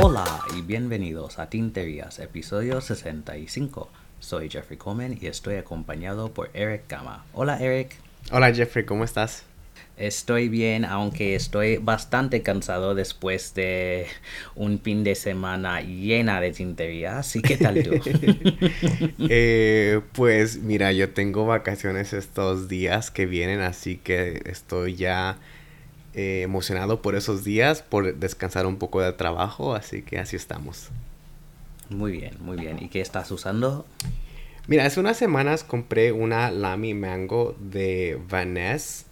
Hola y bienvenidos a Tinterías, episodio 65. Soy Jeffrey Coleman y estoy acompañado por Eric Gama. Hola Eric. Hola Jeffrey, ¿cómo estás? Estoy bien, aunque estoy bastante cansado después de un fin de semana llena de tinterías. ¿Y qué tal tú? Eh, pues mira, yo tengo vacaciones estos días que vienen, así que estoy ya eh, emocionado por esos días, por descansar un poco de trabajo, así que así estamos. Muy bien, muy bien. ¿Y qué estás usando? Mira, hace unas semanas compré una Lamy Mango de Vanessa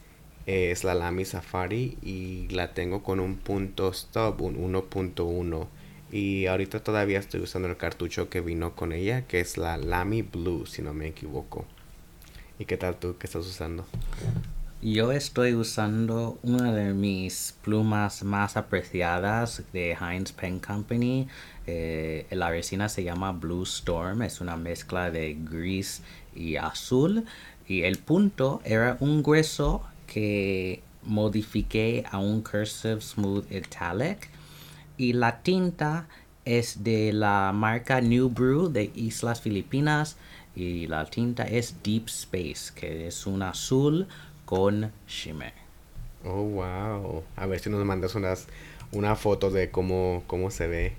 es la Lamy Safari y la tengo con un punto stop, un 1.1. Y ahorita todavía estoy usando el cartucho que vino con ella, que es la Lamy Blue, si no me equivoco. ¿Y qué tal tú? ¿Qué estás usando? Yo estoy usando una de mis plumas más apreciadas de Heinz Pen Company. Eh, la resina se llama Blue Storm, es una mezcla de gris y azul. Y el punto era un grueso que modifiqué a un Cursive Smooth Italic. Y la tinta es de la marca New Brew de Islas Filipinas. Y la tinta es Deep Space, que es un azul con shimmer. Oh, wow. A ver si nos mandas unas, una foto de cómo, cómo se ve.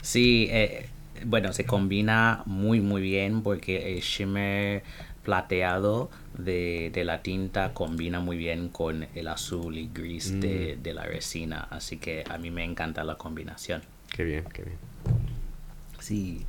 Sí, eh, bueno, se combina muy, muy bien porque el shimmer plateado de, la tinta combina muy bien con el azul y gris de, de, la resina. Así que a mí me encanta la combinación. Qué bien, qué bien. Sí.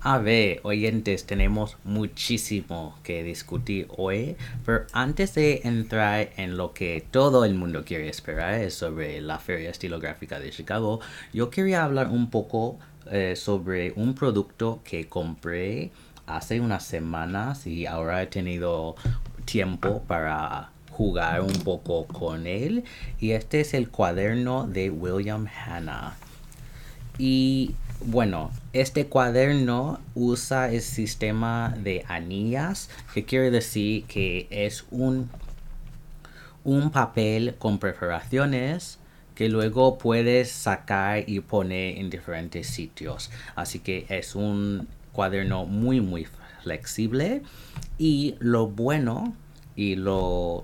A ver, oyentes, tenemos muchísimo que discutir hoy, pero antes de entrar en lo que todo el mundo quiere esperar sobre la Feria Estilográfica de Chicago, yo quería hablar un poco eh, sobre un producto que compré hace unas semanas y ahora he tenido tiempo para jugar un poco con él. Y este es el cuaderno de William Hanna. Y bueno, este cuaderno usa el sistema de anillas, que quiere decir que es un, un papel con perforaciones que luego puedes sacar y poner en diferentes sitios. Así que es un cuaderno muy muy flexible. Y lo bueno y lo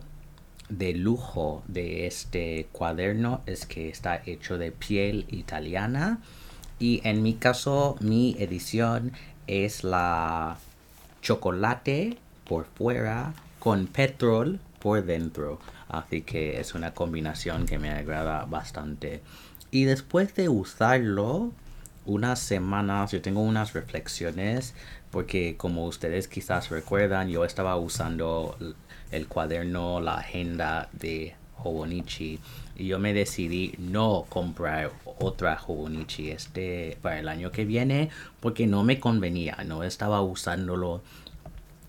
de lujo de este cuaderno es que está hecho de piel italiana. Y en mi caso mi edición es la chocolate por fuera con petrol por dentro. Así que es una combinación que me agrada bastante. Y después de usarlo unas semanas yo tengo unas reflexiones porque como ustedes quizás recuerdan yo estaba usando el cuaderno la agenda de Hobonichi y yo me decidí no comprar otra Hobonichi este para el año que viene porque no me convenía no estaba usándolo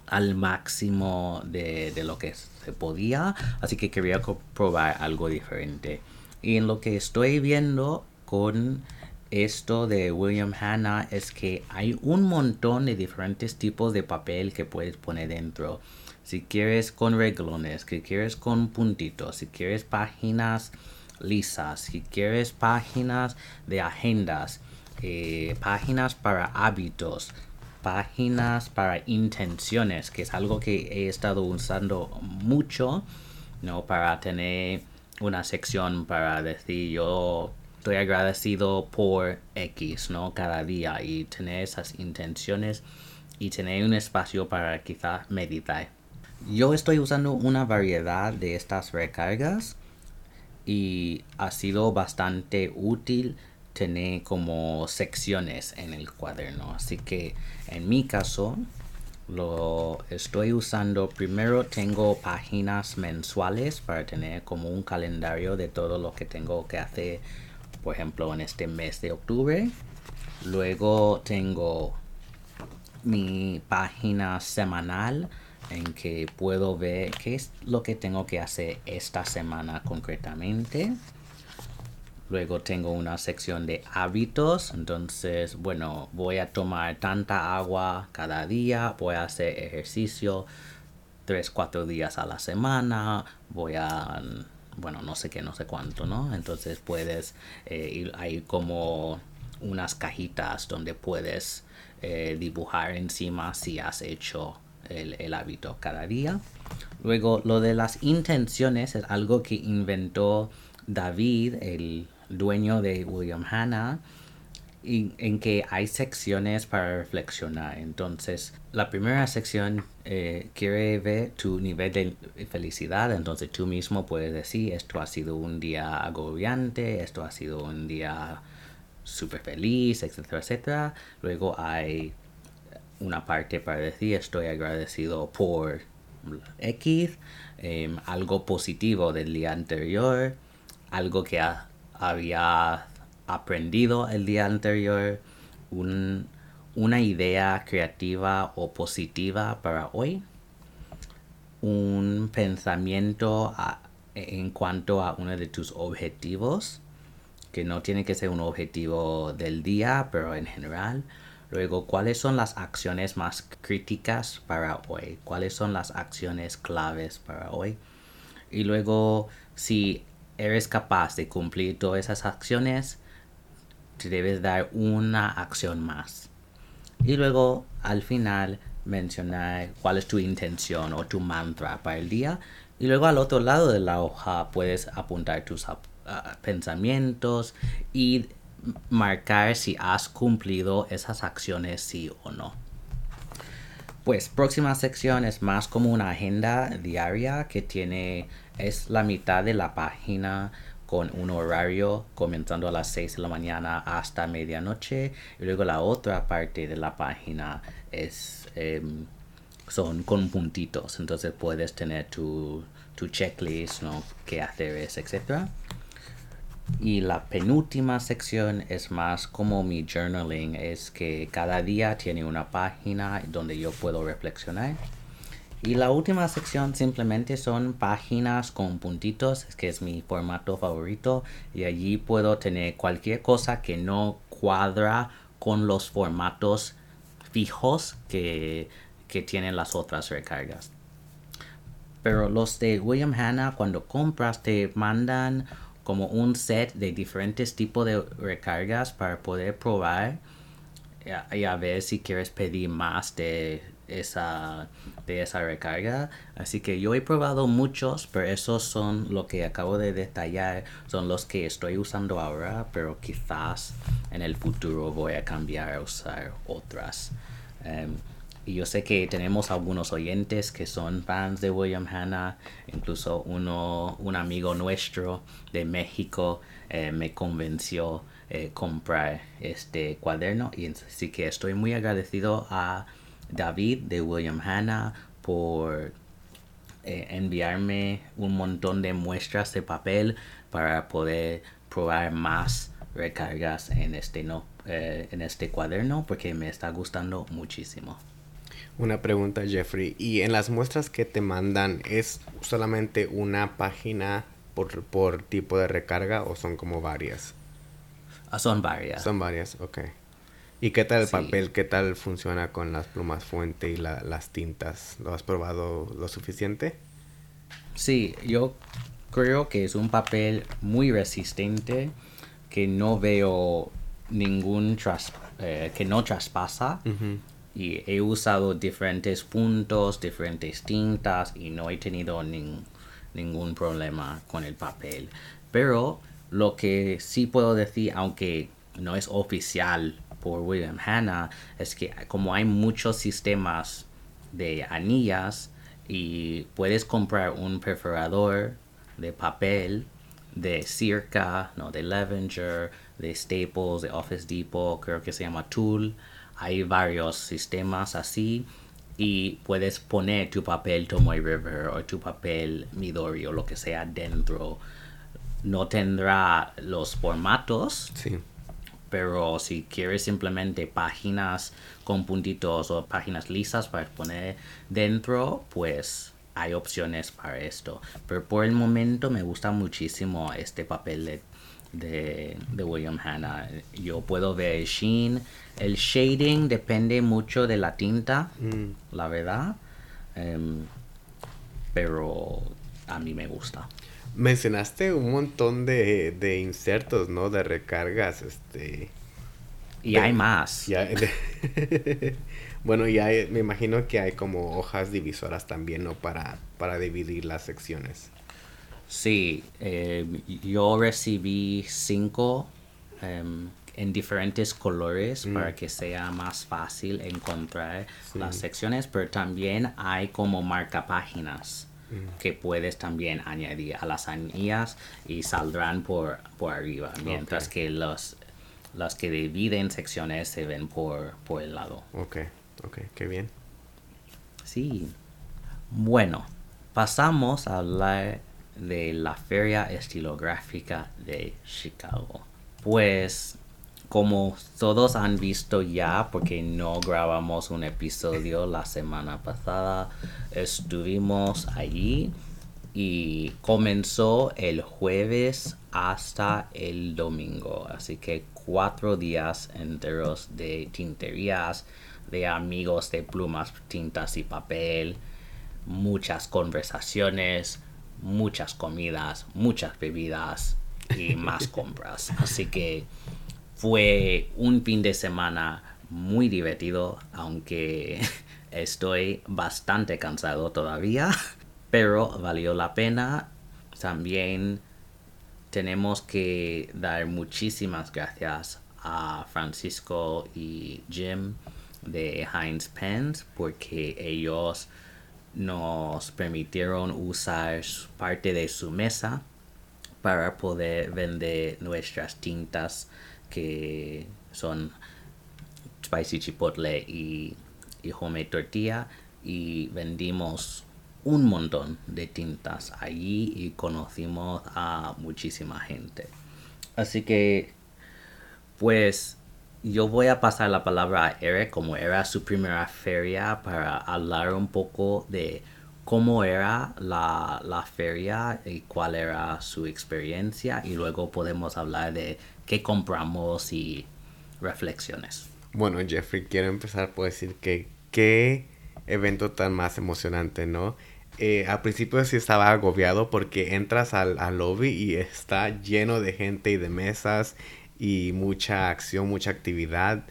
al máximo de, de lo que se podía así que quería probar algo diferente. Y en lo que estoy viendo con esto de William Hanna es que hay un montón de diferentes tipos de papel que puedes poner dentro. Si quieres con reglones, si quieres con puntitos, si quieres páginas lisas, si quieres páginas de agendas, eh, páginas para hábitos, páginas para intenciones, que es algo que he estado usando mucho, ¿no? Para tener una sección para decir yo estoy agradecido por X, ¿no? Cada día y tener esas intenciones y tener un espacio para quizás meditar. Yo estoy usando una variedad de estas recargas y ha sido bastante útil tener como secciones en el cuaderno. Así que en mi caso lo estoy usando. Primero tengo páginas mensuales para tener como un calendario de todo lo que tengo que hacer por ejemplo en este mes de octubre. Luego tengo mi página semanal en que puedo ver qué es lo que tengo que hacer esta semana concretamente. Luego tengo una sección de hábitos, entonces, bueno, voy a tomar tanta agua cada día, voy a hacer ejercicio tres, cuatro días a la semana, voy a, bueno, no sé qué, no sé cuánto, ¿no? Entonces puedes, eh, ir, hay como unas cajitas donde puedes eh, dibujar encima si has hecho el, el, hábito cada día. Luego, lo de las intenciones es algo que inventó David, el dueño de William Hanna, en que hay secciones para reflexionar. Entonces, la primera sección eh, quiere ver tu nivel de felicidad. Entonces, tú mismo puedes decir, esto ha sido un día agobiante, esto ha sido un día súper feliz, etcétera, etcétera. Luego hay una parte para decir, estoy agradecido por X, em, algo positivo del día anterior, algo que había aprendido el día anterior, una idea creativa o positiva para hoy, un pensamiento en cuanto a uno de tus objetivos, que no tiene que ser un objetivo del día, pero en general. Luego, ¿cuáles son las acciones más críticas para hoy? ¿Cuáles son las acciones claves para hoy? Y luego, si eres capaz de cumplir todas esas acciones, debes dar una acción más. Y luego al final mencionar cuál es tu intención o tu mantra para el día. Y luego al otro lado de la hoja puedes apuntar tus uh, pensamientos y marcar si has cumplido esas acciones sí o no. Pues próxima sección es más como una agenda diaria que tiene es la mitad de la página con un horario comenzando a las 6 de la mañana hasta medianoche y luego la otra parte de la página es em, son con puntitos. Entonces puedes tener tu, tu checklist ¿no? qué hacer es etcétera. Y la penúltima sección es más como mi journaling es que cada día tiene una página donde yo puedo reflexionar y la última sección simplemente son páginas con puntitos, que es mi formato favorito. Y allí puedo tener cualquier cosa que no cuadra con los formatos fijos que, que tienen las otras recargas. Pero los de William Hanna, cuando compras, te mandan como un set de diferentes tipos de recargas para poder probar y a ver si quieres pedir más de esa, de esa recarga. Así que yo he probado muchos, pero esos son lo que acabo de detallar, son los que estoy usando ahora, pero quizás en el futuro voy a cambiar a usar otras. Em, y yo sé que tenemos algunos oyentes que son fans de William Hanna, incluso uno, un amigo nuestro de México eh, me convenció eh, comprar este cuaderno y así que estoy muy agradecido a David de William Hanna por eh, enviarme un montón de muestras de papel para poder probar más recargas en este no eh, en este cuaderno porque me está gustando muchísimo. Una pregunta Jeffrey, ¿y en las muestras que te mandan es solamente una página por, por tipo de recarga o son como varias? Ah, son varias. Son varias, ok. ¿Y qué tal el papel? ¿Qué tal funciona con las plumas fuente y las tintas? ¿Lo has probado lo suficiente? Sí, yo creo que es un papel muy resistente que no veo ningún eh, que no traspasa y he usado diferentes puntos, diferentes tintas y no he tenido ningún problema con el papel. Pero lo que sí puedo decir, aunque no es oficial por William Hanna es que como hay muchos sistemas de anillas y puedes comprar un perforador de papel de Circa, no, de Levenger, de Staples, de Office Depot, creo que se llama Tool. Hay varios sistemas así y puedes poner tu papel Tomoe River o tu papel Midori o lo que sea dentro. No tendrá los formatos. Sí pero si quieres simplemente páginas con puntitos o páginas lisas para poner dentro, pues hay opciones para esto. Pero por el momento me gusta muchísimo este papel de, de, William Hanna. Yo puedo ver el sheen. El shading depende mucho de la tinta, mm. la verdad. Em, pero a mí me gusta. Mencionaste un montón de, de insertos, ¿no? De recargas, este... Y de- hay más. de- bueno, y hay- me imagino que hay como hojas divisoras también, ¿no? Para, para dividir las secciones. Sí, eh, yo recibí cinco em, en diferentes colores para que sea más fácil encontrar las secciones, pero también hay como marcapáginas que puedes también añadir a las anillas y saldrán por, por arriba, mientras que los, los que dividen secciones se ven por, por el lado. Ok, ok, qué bien. Sí. Bueno, pasamos a hablar de la Feria Estilográfica de Chicago. Pues, como todos han visto ya, porque no grabamos un episodio la semana pasada, estuvimos allí y comenzó el jueves hasta el domingo. Así que cuatro días enteros de tinterías, de amigos de plumas, tintas y papel, muchas conversaciones, muchas comidas, muchas bebidas y más compras. Así que fue un fin de semana muy divertido, aunque estoy bastante cansado todavía, pero valió la pena. También tenemos que dar muchísimas gracias a Francisco y Jim de Heinz Pens porque ellos nos permitieron usar parte de su mesa para poder vender nuestras tintas que son spicy chipotle y, y homemade tortilla y vendimos un montón de tintas allí y conocimos a muchísima gente. Así que, pues, yo voy a pasar la palabra a Eric, como era su primera feria, para hablar un poco de cómo era la, la feria y cuál era su experiencia y luego podemos hablar de qué compramos y reflexiones. Bueno, Jeffrey, quiero empezar por decir que qué evento tan más emocionante, ¿no? Eh, al principio sí estaba agobiado porque entras al, al lobby y está lleno de gente y de mesas y mucha acción, mucha actividad.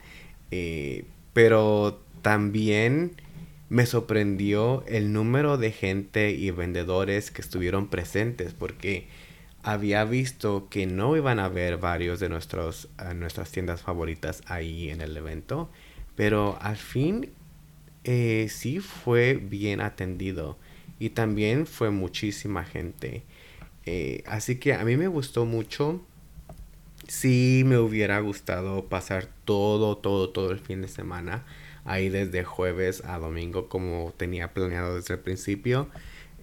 eh, pero también me sorprendió el número de gente y vendedores que estuvieron presentes porque había visto que no iban a haber varios de nuestros, eh, nuestras tiendas favoritas ahí en el evento, pero al fin eh, sí fue bien atendido y también fue muchísima gente. Eh, así que a mí me gustó mucho. Sí me hubiera gustado pasar todo, todo, todo el fin de semana ahí desde jueves a domingo como tenía planeado desde el principio.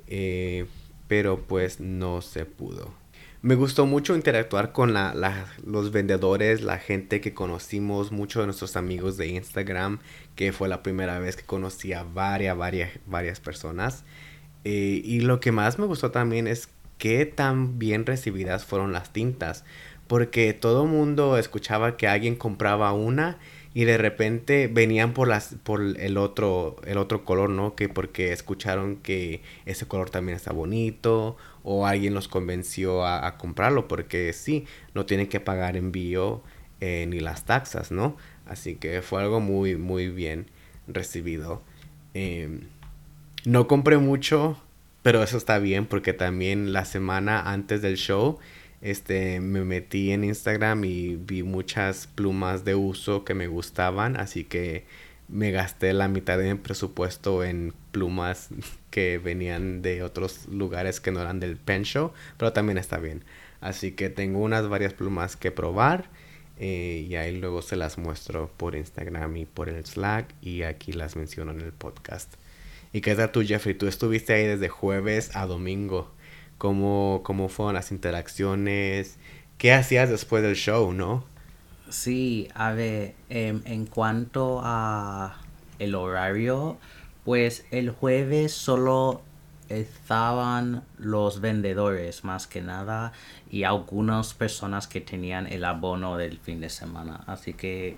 Eh, pero pues no se pudo. Me gustó mucho interactuar con la- los vendedores, la gente que conocimos, muchos de nuestros amigos de Instagram, que fue la primera vez que conocí a varias, varias, varias personas. Eh, y lo que más me gustó también es qué tan bien recibidas fueron las tintas, porque todo mundo escuchaba que alguien compraba una y de repente venían por las por el otro el otro color, ¿no? Que porque escucharon que ese color también está bonito o alguien los convenció a, comprarlo porque sí, no tienen que pagar envío eh, ni las taxas, ¿no? Así que fue algo muy muy bien recibido. Em, no compré mucho, pero eso está bien porque también la semana antes del show este me metí en Instagram y vi muchas plumas de uso que me gustaban, así que me gasté la mitad de mi presupuesto en plumas que venían de otros lugares que no eran del pen show, pero también está bien. Así que tengo unas varias plumas que probar eh, y ahí luego se las muestro por Instagram y por el Slack y aquí las menciono en el podcast. ¿Y qué tal tú, Jeffrey? Tú estuviste ahí desde jueves a domingo. ¿Cómo, cómo fueron las interacciones? ¿Qué hacías después del show, no? Sí, a ver, em, en cuanto a el horario, pues el jueves solo estaban los vendedores más que nada y algunas personas que tenían el abono del fin de semana. Así que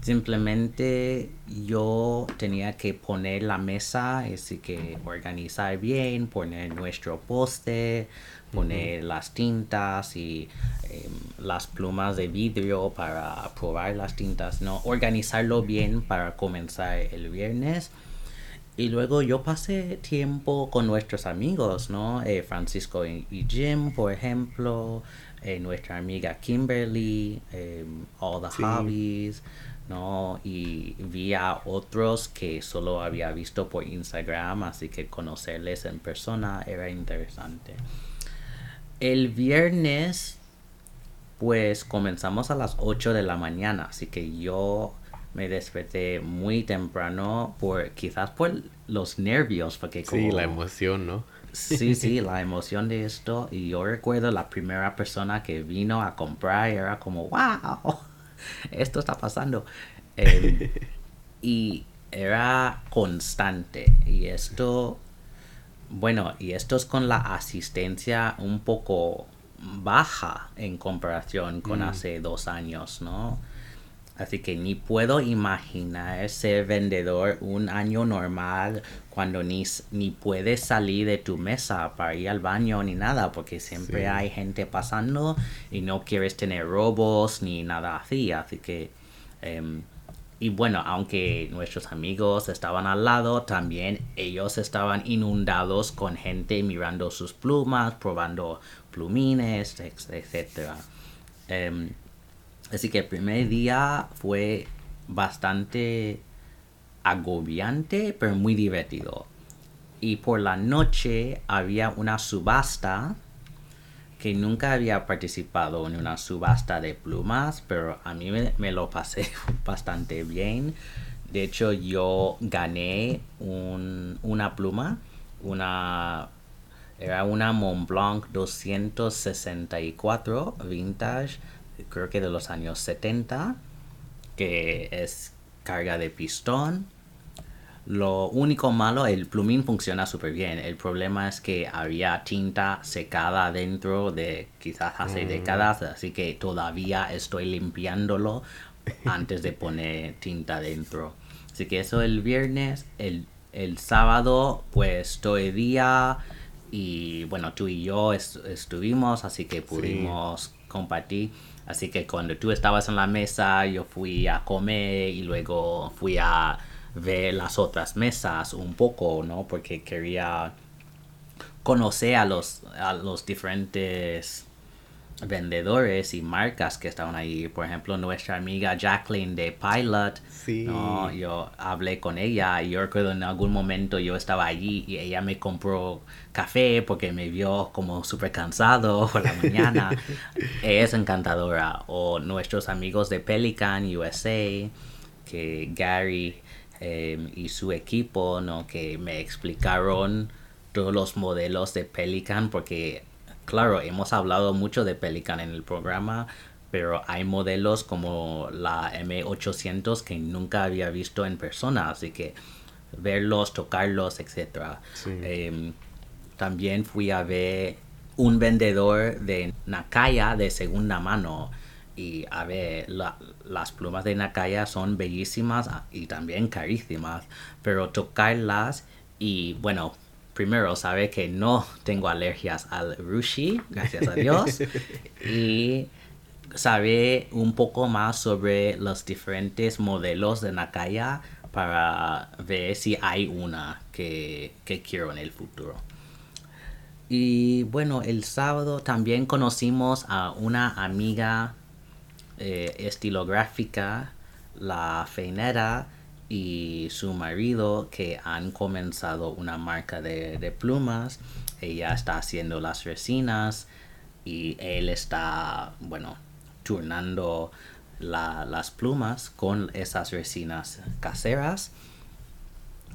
Simplemente yo tenía que poner la mesa, así que organizar bien, poner nuestro poste, poner las tintas y em, las plumas de vidrio para probar las tintas, ¿no? Organizarlo bien para comenzar el viernes. Y luego yo pasé tiempo con nuestros amigos, ¿no? Eh, Francisco y, Jim, por ejemplo, eh, nuestra amiga Kimberly, em, All the Hobbies, ¿no? Y vi a otros que solo había visto por Instagram, así que conocerles en persona era interesante. El viernes, pues comenzamos a las 8 de la mañana, así que yo me desperté muy temprano por quizás por los nervios, porque como... Sí, la emoción, ¿no? Sí, sí, la emoción de esto. Y yo recuerdo la primera persona que vino a comprar era como, wow, esto está pasando. Em, y era constante. Y esto bueno, y esto es con la asistencia un poco baja en comparación con mm. hace dos años, ¿no? Así que ni puedo imaginar ser vendedor un año normal cuando ni, ni puedes salir de tu mesa para ir al baño ni nada, porque siempre hay gente pasando y no quieres tener robos ni nada así. Así que em, y bueno, aunque nuestros amigos estaban al lado, también ellos estaban inundados con gente mirando sus plumas, probando plumines, etc. así que el primer día fue bastante agobiante, pero muy divertido. Y por la noche había una subasta que nunca había participado en una subasta de plumas, pero a mí me, lo pasé bastante bien. De hecho, yo gané una pluma, una era una Montblanc 264 vintage, creo que de los años 70, que es carga de pistón lo único malo, el plumín funciona súper bien. El problema es que había tinta secada dentro de quizás hace mm. décadas, así que todavía estoy limpiándolo antes de poner tinta dentro. Así que eso el viernes, el, sábado pues todo el día y bueno, tú y yo estuvimos, así que pudimos compartir. Así que cuando tú estabas en la mesa, yo fui a comer y luego fui a ver las otras mesas un poco, ¿no? Porque quería conocer a los, a los diferentes vendedores y marcas que estaban ahí. Por ejemplo, nuestra amiga Jacqueline de Pilot. Sí. ¿no? Yo hablé con ella y yo recuerdo en algún momento yo estaba allí y ella me compró café porque me vio como súper cansado por la mañana. es encantadora. O nuestros amigos de Pelican USA, que Gary Em, y su equipo, ¿no? Que me explicaron todos los modelos de Pelican porque, claro, hemos hablado mucho de Pelican en el programa, pero hay modelos como la M800 que nunca había visto en persona, así que verlos, tocarlos, etc. Em, también fui a ver un vendedor de Nakaya de segunda mano y a ver, las plumas de Nakaya son bellísimas y también carísimas, pero tocarlas y bueno, primero sabe que no tengo alergias al rushi, gracias a Dios, y sabe un poco más sobre los diferentes modelos de Nakaya para ver si hay una que, que quiero en el futuro. Y bueno, el sábado también conocimos a una amiga eh, estilográfica, la feinera y su marido que han comenzado una marca de, plumas. Ella está haciendo las resinas y él está, bueno, turnando las plumas con esas resinas caseras.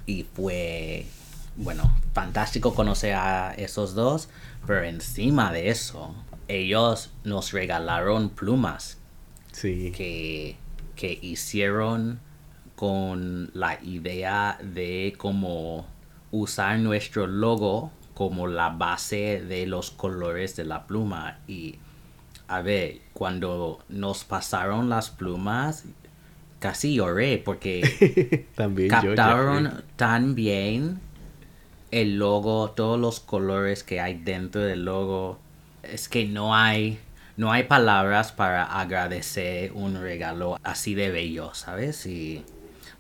Y fue, bueno, fantástico conocer a esos dos, pero encima de eso, ellos nos regalaron plumas que, que hicieron con la idea de cómo usar nuestro logo como la base de los colores de la pluma y a ver cuando nos pasaron las plumas casi lloré porque También captaron tan bien el logo, todos los colores que hay dentro del logo. Es que no hay, no hay palabras para agradecer un regalo así de bello, ¿sabes? Y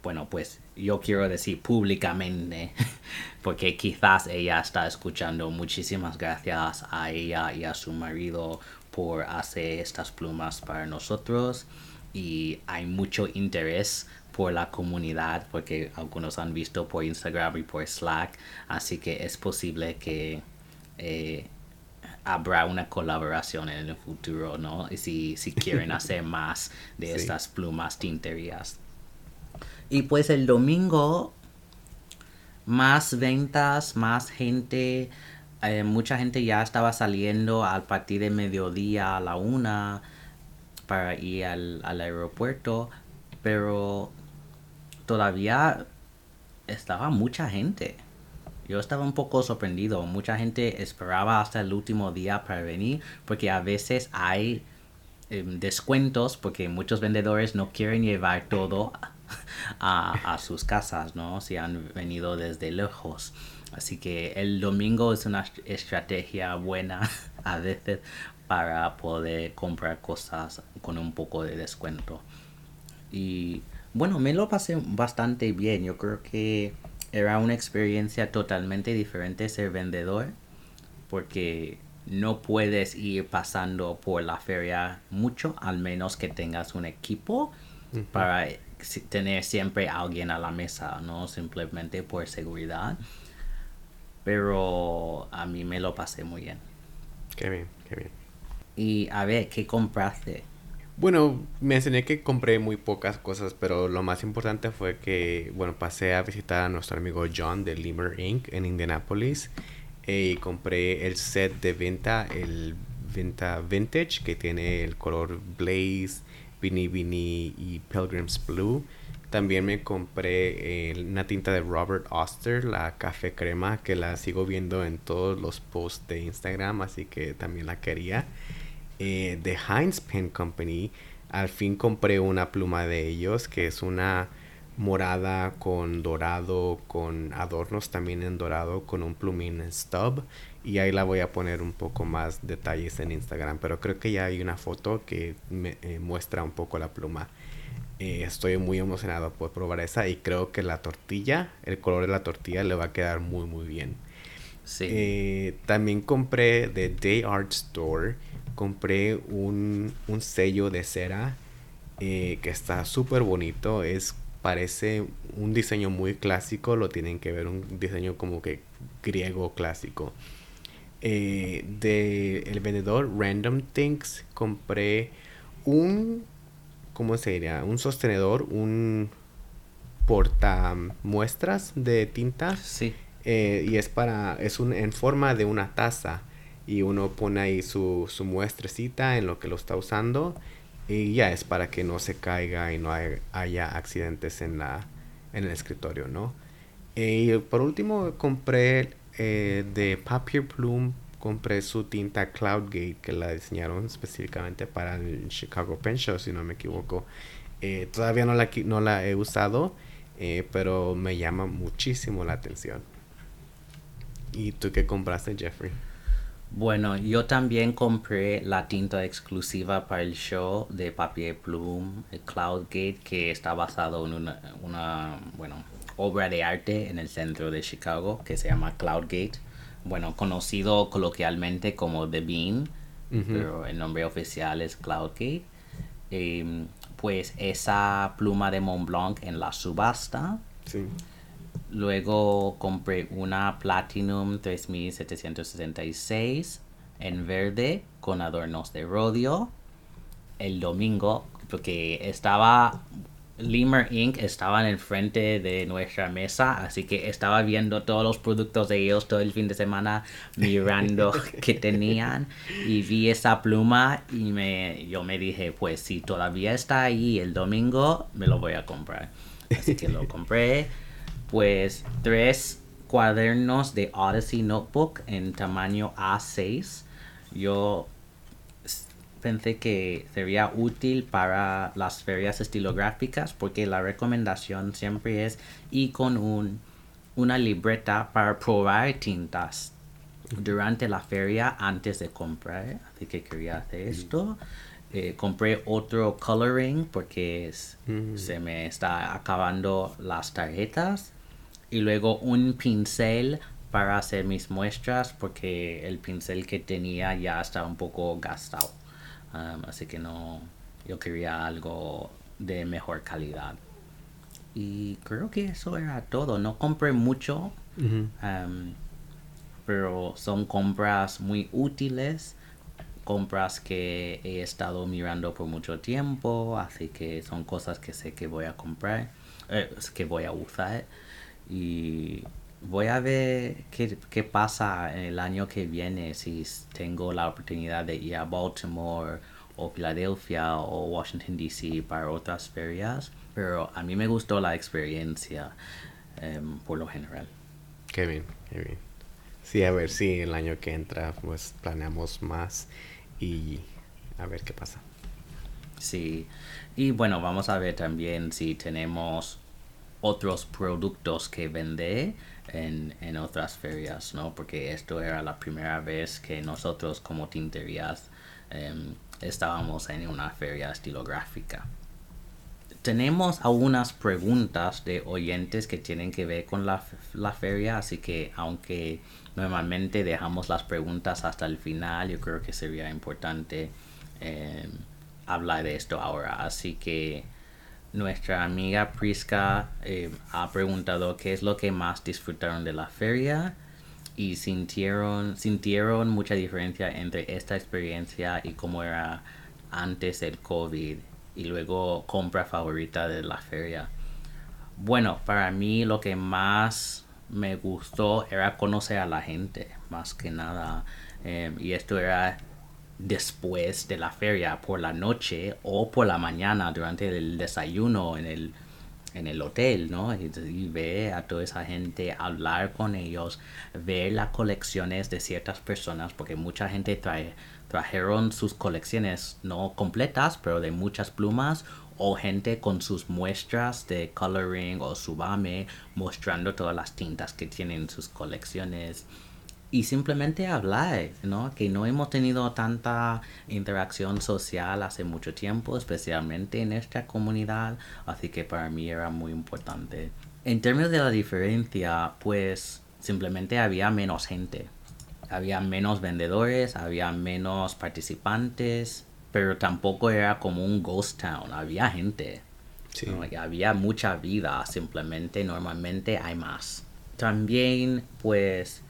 bueno, pues yo quiero decir públicamente, porque quizás ella está escuchando, muchísimas gracias a ella y a su marido por hacer estas plumas para nosotros. Y hay mucho interés por la comunidad porque algunos han visto por Instagram y por Slack así que es posible que eh, habrá una colaboración en el futuro no y si, si quieren hacer más de Sí. estas plumas tinterías y pues el domingo más ventas, más gente, eh, mucha gente ya estaba saliendo al partir de mediodía a la una para ir al, al aeropuerto, pero todavía estaba mucha gente. Yo estaba un poco sorprendido. Mucha gente esperaba hasta el último día para venir porque a veces hay em, descuentos porque muchos vendedores no quieren llevar todo a, a sus casas, ¿no? Si han venido desde lejos. Así que el domingo es una est- estrategia buena a veces para poder comprar cosas con un poco de descuento. Y bueno, me lo pasé bastante bien. Yo creo que era una experiencia totalmente diferente ser vendedor porque no puedes ir pasando por la feria mucho, al menos que tengas un equipo para tener siempre alguien a la mesa, no simplemente por seguridad. Pero a mí me lo pasé muy bien. Qué bien, qué bien. Y a ver, ¿qué compraste? Bueno, mencioné que compré muy pocas cosas, pero lo más importante fue que, bueno, pasé a visitar a nuestro amigo John de Limmer Inc. en Indianapolis eh, y compré el set de venta, el venta vintage que tiene el color Blaze, Beanie Beanie y Pilgrim's Blue. También me compré eh, una tinta de Robert Oster, la café crema, que la sigo viendo en todos los posts de Instagram, así que también la quería eh, de Heinz Pen Company. Al fin compré una pluma de ellos, que es una morada con dorado, con adornos también en dorado, con un plumín stub. Y ahí la voy a poner un poco más detalles en Instagram. Pero creo que ya hay una foto que me eh, muestra un poco la pluma. Eh, estoy muy emocionado por probar esa y creo que la tortilla, el color de la tortilla le va a quedar muy muy bien. Sí. Eh, también compré de Day Art Store. Compré un, un sello de cera eh, que está súper bonito. Es, parece un diseño muy clásico. Lo tienen que ver, un diseño como que griego clásico. Eh, de el vendedor Random Things compré un, ¿cómo se diría? Un sostenedor, un porta muestras de tinta. sí. Eh, y es para, es un, en forma de una taza. Y uno pone ahí su, su muestrecita en lo que lo está usando. Y ya es para que no se caiga y no hay- haya accidentes en, la, en el escritorio, ¿no? Eh, y por último compré eh, de Papier Plume, compré su tinta Cloudgate que la diseñaron específicamente para el Chicago Pen Show, si no me equivoco. Eh, todavía no la, no la he usado, pero me llama muchísimo la atención. ¿Y tú qué compraste, Jeffrey? Bueno, yo también compré la tinta exclusiva para el show de Papier Plume, el Cloudgate, que está basado en una, una, bueno, obra de arte en el centro de Chicago que se llama Cloudgate. Bueno, conocido coloquialmente como The Bean, pero el nombre oficial es Cloudgate. Em, pues esa pluma de Mont Blanc en la subasta Sí. Luego compré una Platinum 3766 en verde con adornos de rodio. El domingo, porque estaba. Limmer Inc. estaba en el frente de nuestra mesa, así que estaba viendo todos los productos de ellos todo el fin de semana, mirando que tenían y vi esa pluma y me, yo me dije, pues si todavía está ahí el domingo, me lo voy a comprar. Así que lo compré pues tres cuadernos de Odyssey Notebook en tamaño A6. Yo pensé que sería útil para las ferias estilográficas porque la recomendación siempre es ir con un, una libreta para probar tintas durante la feria antes de comprar. Así que quería hacer esto. Eh, compré otro coloring porque se me está acabando las tarjetas. Y luego un pincel para hacer mis muestras porque el pincel que tenía ya estaba un poco gastado. Um, así que no, yo quería algo de mejor calidad. Y creo que eso era todo. No compré mucho, um, pero son compras muy útiles. Compras que he estado mirando por mucho tiempo, así que son cosas que sé que voy a comprar, eh, que voy a usar. Y voy a ver qué, qué pasa el año que viene si tengo la oportunidad de ir a Baltimore o Filadelfia o Washington DC para otras ferias, pero a mí me gustó la experiencia em, por lo general. Qué bien, qué bien. Sí, a ver si el año que entra pues planeamos más y a ver qué pasa. Sí, y bueno, vamos a ver también si tenemos otros productos que vender en, en otras ferias, ¿no? Porque esto era la primera vez que nosotros como tinterías em, estábamos en una feria estilográfica. Tenemos algunas preguntas de oyentes que tienen que ver con la, la, feria, así que aunque normalmente dejamos las preguntas hasta el final, yo creo que sería importante em, hablar de esto ahora. Así que nuestra amiga Priska em, ha preguntado qué es lo que más disfrutaron de la feria y sintieron, sintieron mucha diferencia entre esta experiencia y cómo era antes del COVID y luego compra favorita de la feria. Bueno, para mí lo que más me gustó era conocer a la gente, más que nada. Em, y esto era después de la feria, por la noche o por la mañana, durante el desayuno en el en el hotel, ¿no? Y, ver a toda esa gente, hablar con ellos, ver las colecciones de ciertas personas, porque mucha gente trae, trajeron sus colecciones no completas, pero de muchas plumas, o gente con sus muestras de coloring o subame, mostrando todas las tintas que tienen en sus colecciones y simplemente hablar, ¿no? Que no hemos tenido tanta interacción social hace mucho tiempo, especialmente en esta comunidad, así que para mí era muy importante. En términos de la diferencia, pues simplemente había menos gente. Había menos vendedores, había menos participantes, pero tampoco era como un ghost town, había gente. Sí. Había mucha vida, simplemente normalmente hay más. También pues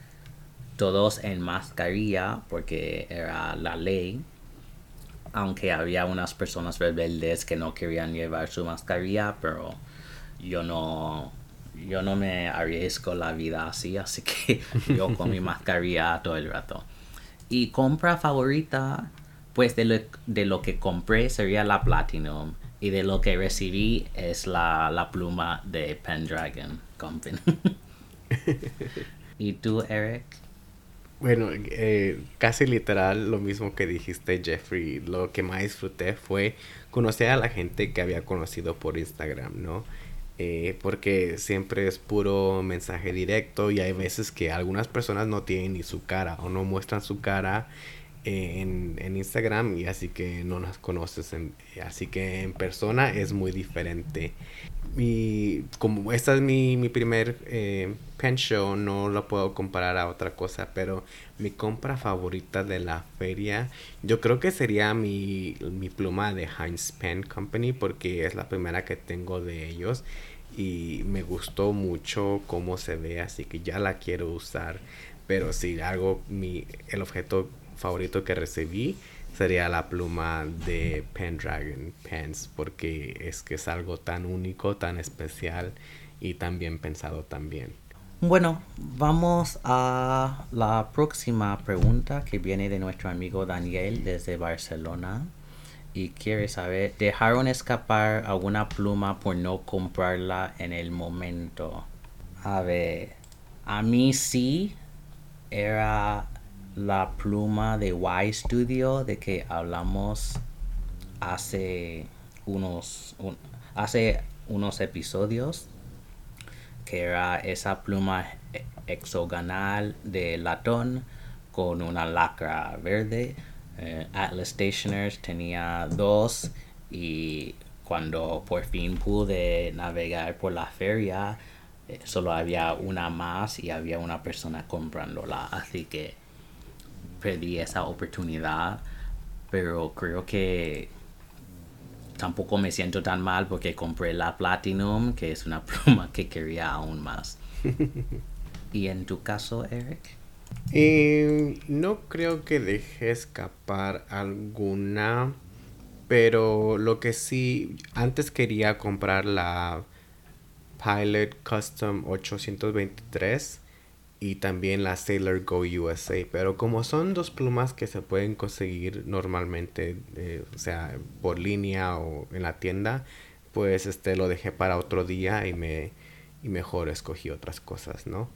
todos en mascarilla porque era la ley. Aunque había unas personas rebeldes que no querían llevar su mascarilla pero yo no yo no me arriesgo la vida así así que yo con mi mascarilla todo el rato. Y compra favorita pues de lo, de lo que compré sería la platinum y de lo que recibí es la, la pluma de Pendragon Company. Y tú Eric bueno, eh, casi literal lo mismo que dijiste Jeffrey. Lo que más disfruté fue conocer a la gente que había conocido por Instagram, ¿no? Eh, porque siempre es puro mensaje directo y hay veces que algunas personas no tienen ni su cara o no muestran su cara en, en, Instagram y así que no las conoces así que en persona es muy diferente y como esta es mi, mi primer eh, pen show, no lo puedo comparar a otra cosa, pero mi compra favorita de la feria, yo creo que sería mi, mi pluma de Heinz Pen Company, porque es la primera que tengo de ellos y me gustó mucho cómo se ve, así que ya la quiero usar. Pero si hago mi, el objeto favorito que recibí sería la pluma de Pendragon Pens porque es que es algo tan único, tan especial y tan bien pensado también. Bueno, vamos a la próxima pregunta que viene de nuestro amigo Daniel desde Barcelona y quiere saber, ¿dejaron escapar alguna pluma por no comprarla en el momento? A ver, a mí sí era la pluma de Y Studio de que hablamos hace unos, hace unos episodios que era esa pluma hexagonal de latón con una lacra verde. Eh, Atlas Stationers tenía dos y cuando por fin pude navegar por la feria eh, solo había una más y había una persona comprándola así que perdí esa oportunidad pero creo que tampoco me siento tan mal porque compré la Platinum, que es una pluma que quería aún más. ¿Y en tu caso, Eric? Eh, no creo que deje escapar alguna, pero lo que sí, antes quería comprar la Pilot Custom 823 y también la Sailor Go USA. Pero como son dos plumas que se pueden conseguir normalmente, eh, o sea, por línea o en la tienda, pues este lo dejé para otro día y me y mejor escogí otras cosas, ¿no?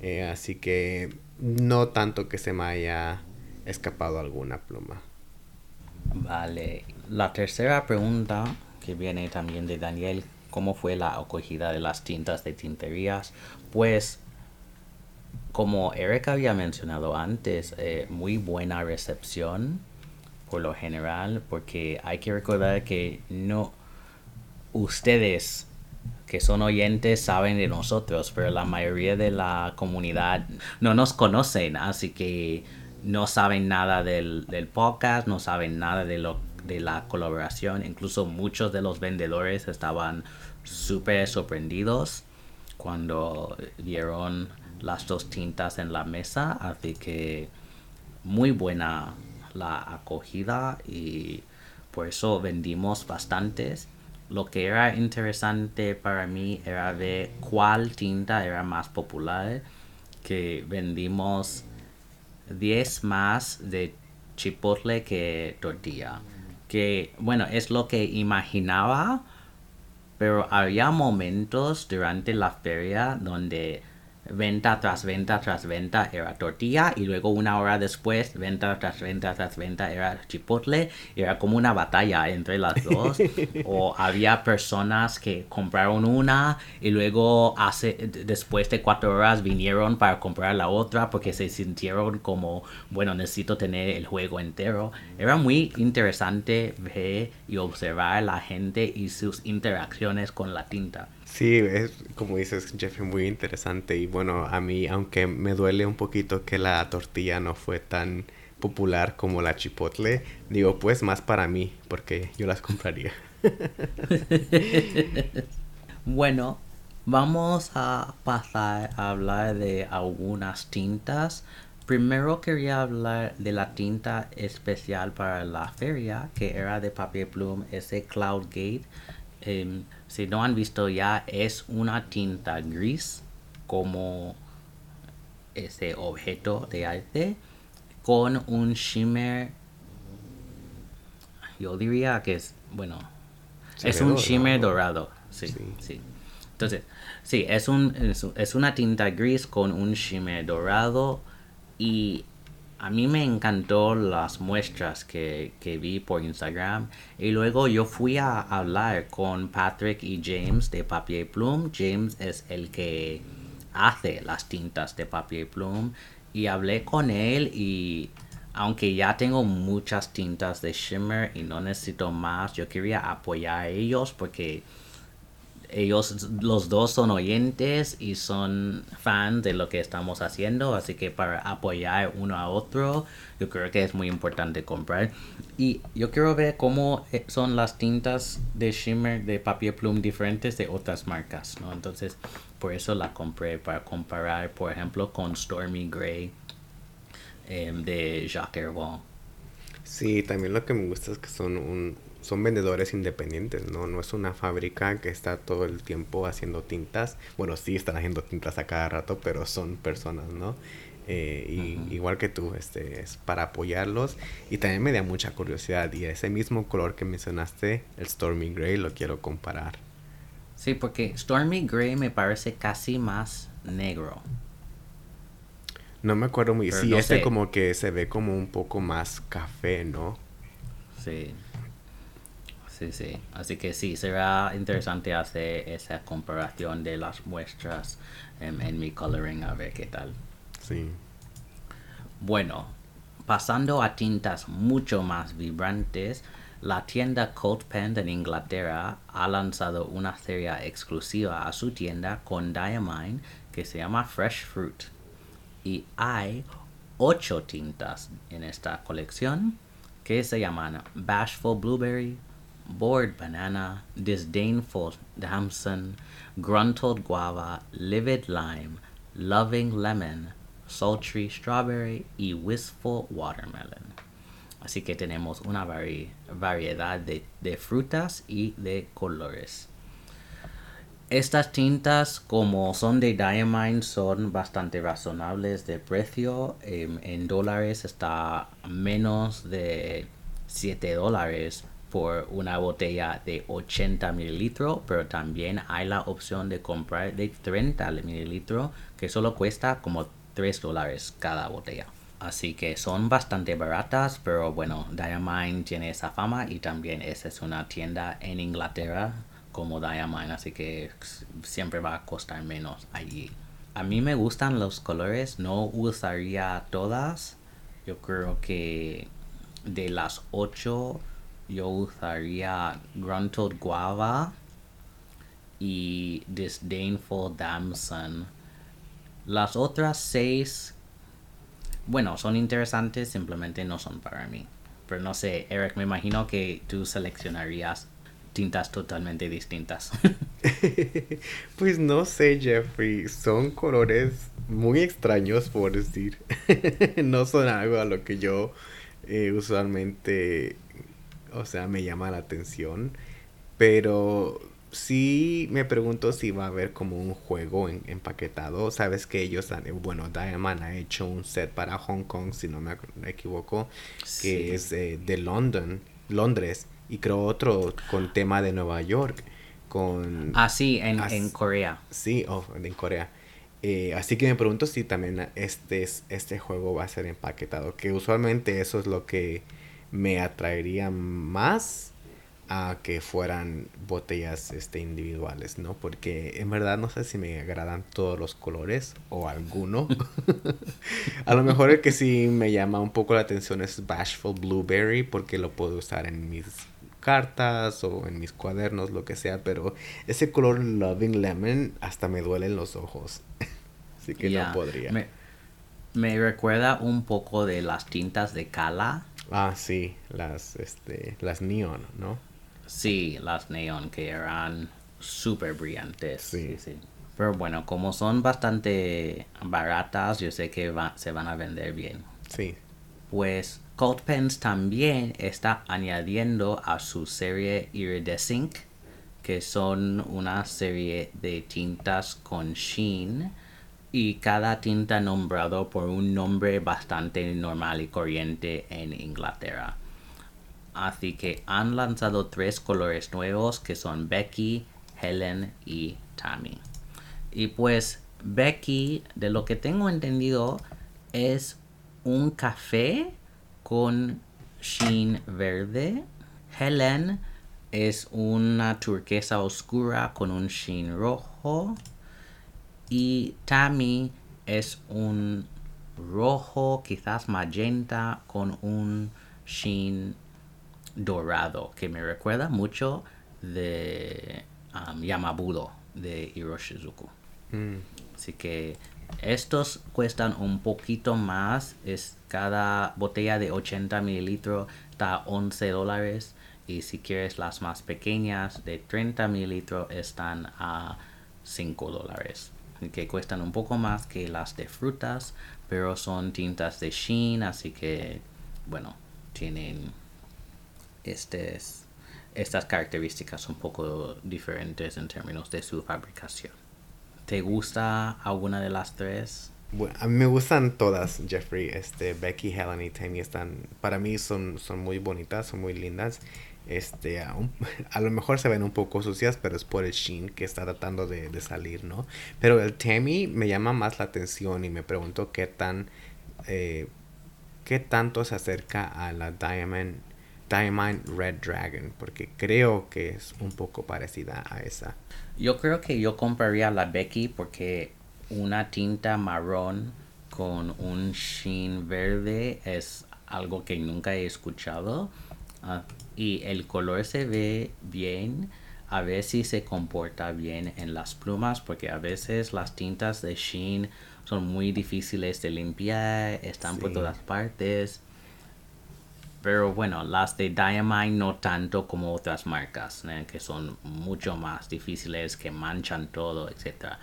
Eh, así que no tanto que se me haya escapado alguna pluma. Vale. La tercera pregunta que viene también de Daniel, ¿cómo fue la acogida de las tintas de tinterías? Pues como Eric había mencionado antes, eh, muy buena recepción por lo general, porque hay que recordar que no ustedes que son oyentes saben de nosotros, pero la mayoría de la comunidad no nos conocen, así que no saben nada del, podcast, no saben nada de lo de la colaboración, incluso muchos de los vendedores estaban súper sorprendidos cuando vieron las dos tintas en la mesa, así que muy buena la acogida y por eso vendimos bastantes. Lo que era interesante para mí era ver cuál tinta era más popular, que vendimos 10 más de chipotle que tortilla. Que bueno, es lo que imaginaba, pero había momentos durante la feria donde venta tras venta tras venta era tortilla y luego una hora después venta tras venta tras venta era chipotle. Era como una batalla entre las dos. O había personas que compraron una y luego hace después de cuatro horas vinieron para comprar la otra porque se sintieron como bueno necesito tener el juego entero. Era muy interesante ver y observar a la gente y sus interacciones con la tinta Sí, es como dices, Jeff, muy interesante. Y bueno, a mí, aunque me duele un poquito que la tortilla no fue tan popular como la chipotle, digo, pues más para mí, porque yo las compraría. bueno, vamos a pasar a hablar de algunas tintas. Primero quería hablar de la tinta especial para la feria, que era de papier plume, ese Cloud Gate. Em, si no han visto ya, es una tinta gris como ese objeto de arte con un shimmer. Yo diría que es, bueno, es un shimmer dorado. Sí, sí, Entonces, sí, es, un, es una tinta gris con un shimmer dorado y a mí me encantó las muestras que, vi por Instagram y luego yo fui a hablar con Patrick y James de Papier Plume. James es el que hace las tintas de Papier Plume y hablé con él y aunque ya tengo muchas tintas de shimmer y no necesito más, yo quería apoyar a ellos porque ellos los dos son oyentes y son fans de lo que estamos haciendo, así que para apoyar uno a otro, yo creo que es muy importante comprar. Y yo quiero ver cómo eh, son las tintas de shimmer de papier plume diferentes de otras marcas, ¿no? Entonces, por eso la compré para comparar, por ejemplo, con Stormy Gray em, de Jacques. Sí, también lo que me gusta es que son un, son vendedores independientes, ¿no? No es una fábrica que está todo el tiempo haciendo tintas. Bueno, sí están haciendo tintas a cada rato, pero son personas, ¿no? Eh, y igual que tú, este, es para apoyarlos. Y también me da mucha curiosidad. Y ese mismo color que mencionaste, el Stormy Gray, lo quiero comparar. Sí, porque Stormy Gray me parece casi más negro. No me acuerdo muy Pero Sí, no este sé. como que se ve como un poco más café, ¿no? Sí. Sí, sí. Así que sí, será interesante hacer esa comparación de las muestras en mi coloring a ver qué tal. Sí. Bueno, pasando a tintas mucho más vibrantes, la tienda Cold Pen en Inglaterra ha lanzado una serie exclusiva a su tienda con Diamine que se llama Fresh Fruit. Y hay ocho tintas en esta colección que se llaman Bashful Blueberry, Bored Banana, Disdainful Damson, Gruntled Guava, Livid Lime, Loving Lemon, Sultry Strawberry y Wistful Watermelon. Así que tenemos una vari- variedad de, de frutas y de colores. Estas tintas, como son de Diamine, son bastante razonables de precio. Em, en dólares está menos de 7 dólares por una botella de 80 mililitros, pero también hay la opción de comprar de 30 mililitros que solo cuesta como 3 dólares cada botella. Así que son bastante baratas, pero bueno, Diamine tiene esa fama y también es una tienda en Inglaterra como Diamine, así que siempre va a costar menos allí. A mí me gustan los colores, no usaría todas. Yo creo que de las 8 yo usaría Gruntled Guava y Disdainful Damson. Las otras 6 bueno, son interesantes, simplemente no son para mí. Pero no sé, Eric, me imagino que tú seleccionarías tintas totalmente distintas. Pues no sé, Jeffrey. Son colores muy extraños, por decir. no son algo a lo que yo eh, usualmente, o sea, me llama la atención. Pero sí me pregunto si va a haber como un juego en- empaquetado. Sabes que ellos han, bueno, Diamond ha hecho un set para Hong Kong, si no me equivoco, Sí. que es eh, de London, Londres, y creo otro con tema de Nueva York, con... ah, sí, en, As- en Corea. Sí, oh, en Corea. Eh, así que me pregunto si también este, es- este juego va a ser empaquetado. Que usualmente eso es lo que me atraería más a que fueran botellas este, individuales, ¿no? Porque en verdad no sé si me agradan todos los colores o alguno. a lo mejor el que sí me llama un poco la atención es Bashful Blueberry porque lo puedo usar en mis cartas o en mis cuadernos, lo que sea, pero ese color Loving Lemon hasta me duelen los ojos. Así que no podría. Me, me recuerda un poco de las tintas de Kala. Ah, sí, las, este, las neon, ¿no? Sí, las neon que eran súper brillantes. Sí. Sí. sí. Pero bueno, como son bastante baratas, yo sé que va- se van a vender bien. Sí. Pues Cold Pens también está añadiendo a su serie Iridescent, que son una serie de tintas con sheen y cada tinta nombrado por un nombre bastante normal y corriente en Inglaterra. Así que han lanzado tres colores nuevos que son Becky, Helen y Tammy. Y pues Becky, de lo que tengo entendido, es un café con sheen verde. Helen es una turquesa oscura con un sheen rojo. Y Tammy es un rojo, quizás magenta, con un sheen dorado, que me recuerda mucho de um, Yamabudo de Hiroshizuku. Mm, Así que estos cuestan un poquito más. Es cada botella de 80 mililitros está a 11 dólares. Y si quieres las más pequeñas de 30 mililitros están a 5 dólares. Que cuestan un poco más que las de frutas. Pero son tintas de Sheen. Así que, bueno, tienen estas características un poco diferentes en términos de su fabricación. ¿Te gusta alguna de las tres? A mí me gustan todas, Jeffrey. Este, Becky, Helen y Tammy están, para mí son, son muy bonitas, son muy lindas. este, a, a, lo mejor se ven un poco sucias, pero es por el sheen que está tratando de, de, salir, ¿no? Pero el Tammy me llama más la atención y me pregunto qué tan, eh, qué tanto se acerca a la Diamond, Diamond Red Dragon, porque creo que es un poco parecida a esa. Yo creo que yo compraría la Becky porque una tinta marrón con un sheen verde es algo que nunca he escuchado. Uh, y el color se ve bien. A ver si se comporta bien en las plumas porque a veces las tintas de Sheen son muy difíciles de limpiar, están sí. por todas partes. Pero bueno, las de Diamine no tanto como otras marcas, ¿eh? que son mucho más difíciles, que manchan todo, etc.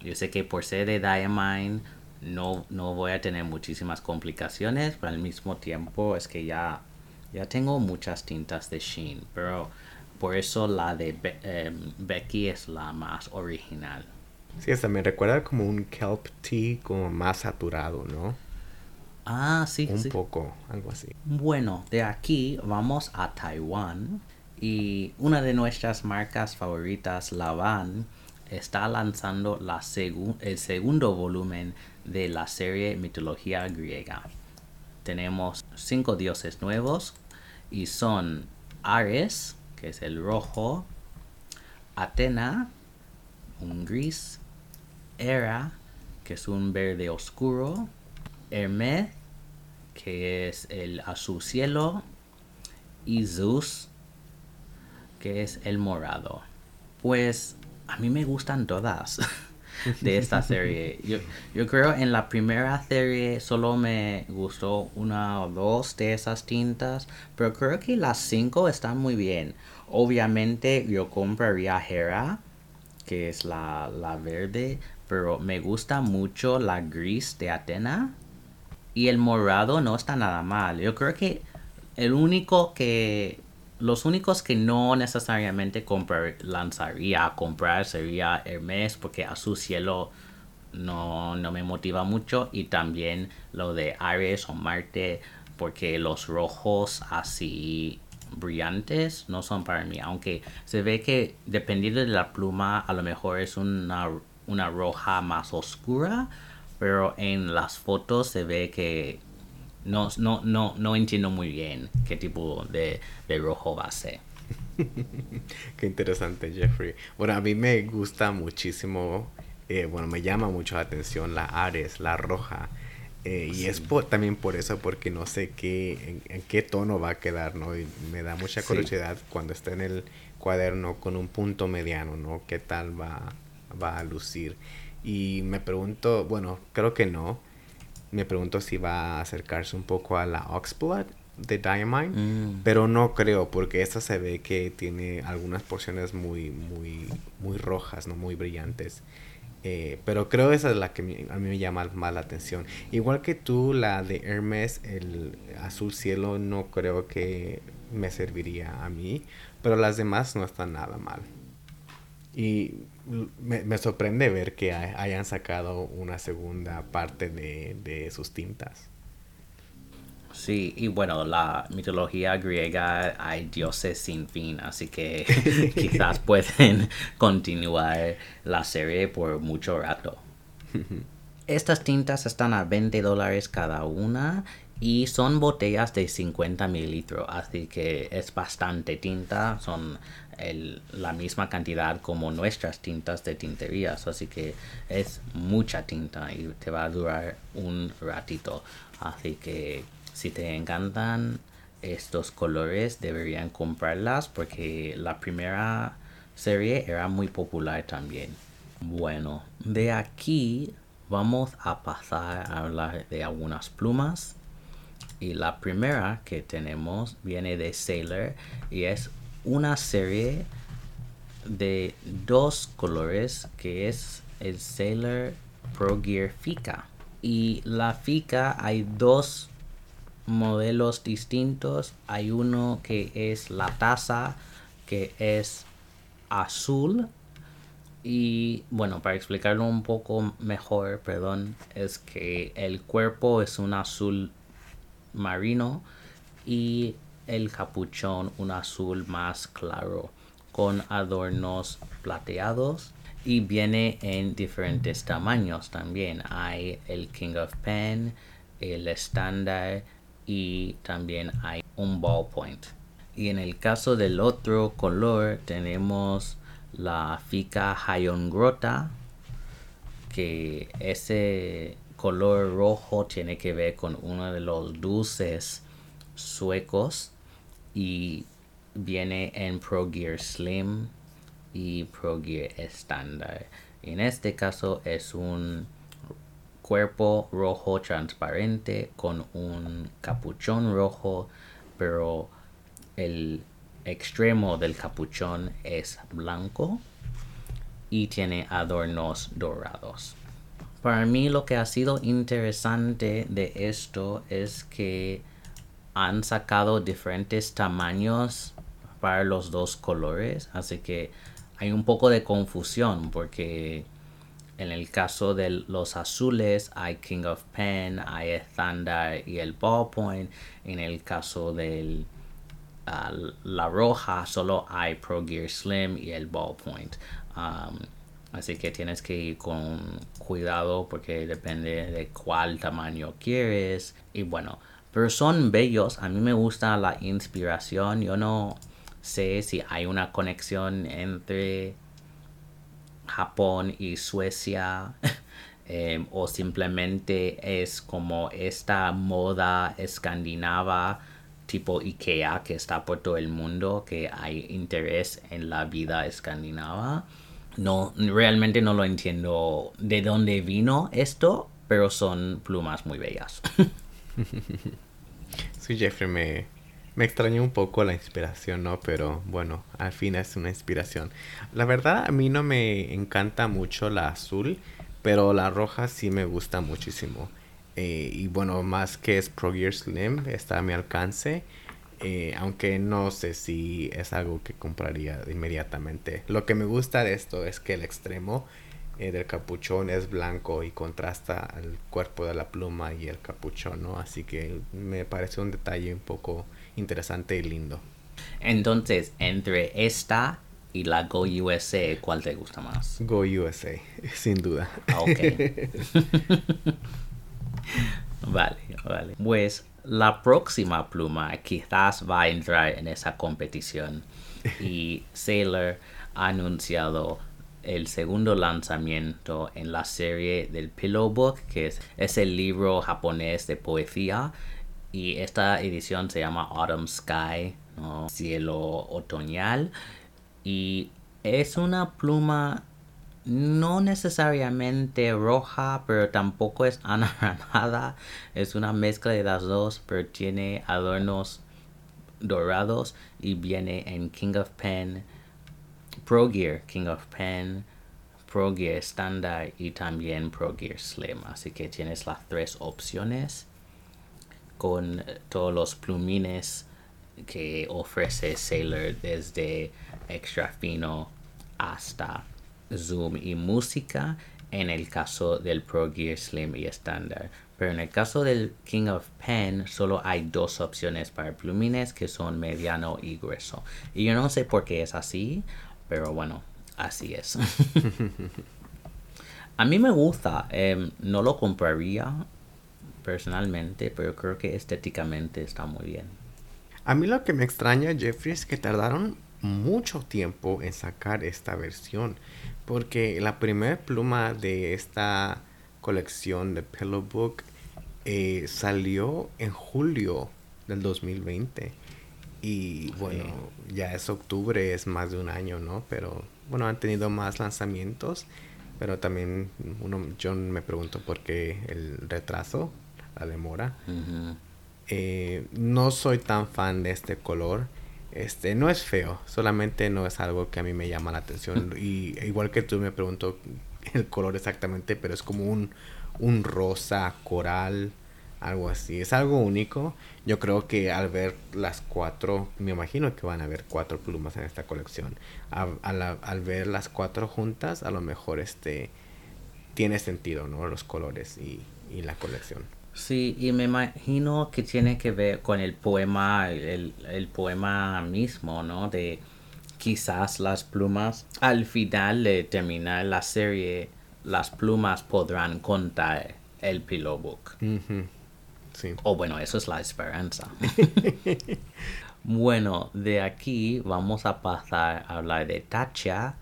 Yo sé que por ser de Diamine no, no voy a tener muchísimas complicaciones, pero al mismo tiempo es que ya ya tengo muchas tintas de Sheen, pero por eso la de Be eh, Becky es la más original. Sí, esta me recuerda como un kelp tea como más saturado, ¿no? Ah, sí, un sí. poco, algo así. Bueno, de aquí vamos a Taiwán y una de nuestras marcas favoritas, Lavan, está lanzando la segu el segundo volumen de la serie Mitología griega. Tenemos cinco dioses nuevos y son Ares, que es el rojo, Atena, un gris, Hera, que es un verde oscuro, Hermes, que es el azul cielo, y Zeus, que es el morado. Pues a mí me gustan todas de esta serie. Yo, yo, creo en la primera serie solo me gustó una o dos de esas tintas, pero creo que las cinco están muy bien. Obviamente yo compraría Hera, que es la, la verde, pero me gusta mucho la gris de Atena. Y el morado no está nada mal. Yo creo que el único que los únicos que no necesariamente comprar, lanzaría a comprar sería Hermes porque a su cielo no, no me motiva mucho y también lo de Ares o Marte porque los rojos así brillantes no son para mí aunque se ve que dependiendo de la pluma a lo mejor es una, una roja más oscura pero en las fotos se ve que no, no, no, no entiendo muy bien qué tipo de, de rojo va a ser. qué interesante, Jeffrey. Bueno, a mí me gusta muchísimo, eh, bueno, me llama mucho la atención la Ares, la roja. Eh, sí. Y es por, también por eso, porque no sé qué, en, en, qué tono va a quedar, ¿no? Y me da mucha curiosidad sí. cuando esté en el cuaderno con un punto mediano, ¿no? ¿Qué tal va, va a lucir? Y me pregunto, bueno, creo que no me pregunto si va a acercarse un poco a la Oxblood de Diamine, mm. pero no creo porque esta se ve que tiene algunas porciones muy muy muy rojas, no muy brillantes. Eh, pero creo esa es la que me, a mí me llama más la atención. Igual que tú, la de Hermes, el azul cielo, no creo que me serviría a mí, pero las demás no están nada mal. Y me, me, sorprende ver que hayan sacado una segunda parte de, de, sus tintas. Sí, y bueno, la mitología griega hay dioses sin fin, así que quizás pueden continuar la serie por mucho rato. Estas tintas están a 20 dólares cada una y son botellas de 50 mililitros, así que es bastante tinta, son la misma cantidad como nuestras tintas de tinterías, así que es mucha tinta y te va a durar un ratito, así que si te encantan estos colores deberían comprarlas porque la primera serie era muy popular también. Bueno, de aquí vamos a pasar a hablar de algunas plumas. Y la primera que tenemos viene de Sailor y es una serie de dos colores que es el Sailor Pro Gear Fika. Y la Fika hay dos modelos distintos. Hay uno que es la taza que es azul. Y bueno, para explicarlo un poco mejor, perdón, es que el cuerpo es un azul marino y el capuchón un azul más claro con adornos plateados y viene en diferentes tamaños también. Hay el King of Pen, el estándar y también hay un ballpoint. Y en el caso del otro color tenemos la Fika Grota que ese color rojo tiene que ver con uno de los dulces suecos y viene en Pro Gear Slim y Pro Gear estándar. En este caso es un cuerpo rojo transparente con un capuchón rojo, pero el extremo del capuchón es blanco y tiene adornos dorados. Para mí lo que ha sido interesante de esto es que han sacado diferentes tamaños para los dos colores, así que hay un poco de confusión porque en el caso de los azules hay King of Pen, hay estándar y el ballpoint. En el caso de ah, la roja solo hay Pro Gear Slim y el ballpoint. Um, así que tienes que ir con cuidado porque depende de cuál tamaño quieres. Y bueno, pero son bellos. A mí me gusta la inspiración. Yo no sé si hay una conexión entre Japón y Suecia em, o simplemente es como esta moda escandinava tipo Ikea que está por todo el mundo que hay interés en la vida escandinava no realmente no lo entiendo de dónde vino esto pero son plumas muy bellas sí Jeffrey me me extrañó un poco la inspiración, ¿no? Pero bueno, al fin es una inspiración. La verdad, a mí no me encanta mucho la azul, pero la roja sí me gusta muchísimo. Eh, y bueno, más que es Pro Gear Slim, está a mi alcance. Eh, aunque no sé si es algo que compraría inmediatamente. Lo que me gusta de esto es que el extremo eh, del capuchón es blanco y contrasta el cuerpo de la pluma y el capuchón, ¿no? Así que me parece un detalle un poco interesante y lindo. Entonces, entre esta y la Go USA, ¿cuál te gusta más? Go USA, sin duda. Ah, ok. vale, vale. Pues la próxima pluma quizás va a entrar en esa competición. Y Sailor ha anunciado el segundo lanzamiento en la serie del Pillow Book, que es, es el libro japonés de poesía y esta edición se llama Autumn Sky, cielo otoñal. Y es una pluma no necesariamente roja, pero tampoco es anaranjada. Es una mezcla de las dos, pero tiene adornos dorados y viene en King of Pen, Pro Gear King of Pen, Pro Gear Standard y también Pro Gear Slim. Así que tienes las tres opciones con todos los plumines que ofrece Sailor desde extra fino hasta zoom y música en el caso del Pro Gear Slim y estándar. Pero en el caso del King of Pen solo hay dos opciones para plumines que son mediano y grueso. Y yo no sé por qué es así, pero bueno, así es. A mí me gusta, em, no lo compraría personalmente, pero creo que estéticamente está muy bien. A mí lo que me extraña, Jeffrey, es que tardaron mucho tiempo en sacar esta versión, porque la primera pluma de esta colección de Pillow Book eh, salió en julio del 2020. Y bueno, ya es octubre, es más de un año, ¿no? Pero bueno, han tenido más lanzamientos. Pero también uno, yo me pregunto por qué el retraso la demora. Eh, no soy tan fan de este color. Este no es feo, solamente no es algo que a mí me llama la atención. y igual que tú me pregunto el color exactamente, pero es como un, un rosa coral, algo así. Es algo único. Yo creo que al ver las cuatro, me imagino que van a haber cuatro plumas en esta colección. al ver las cuatro juntas, a lo mejor este tiene sentido, ¿no? Los colores y, y la colección. Sí, y me imagino que tiene que ver con el poema, el, el poema mismo, ¿no? De quizás las plumas, al final de terminar la serie, las plumas podrán contar el Pillow Book. Sí. O bueno, eso es la esperanza. bueno, de aquí vamos a pasar a hablar de Tatcha,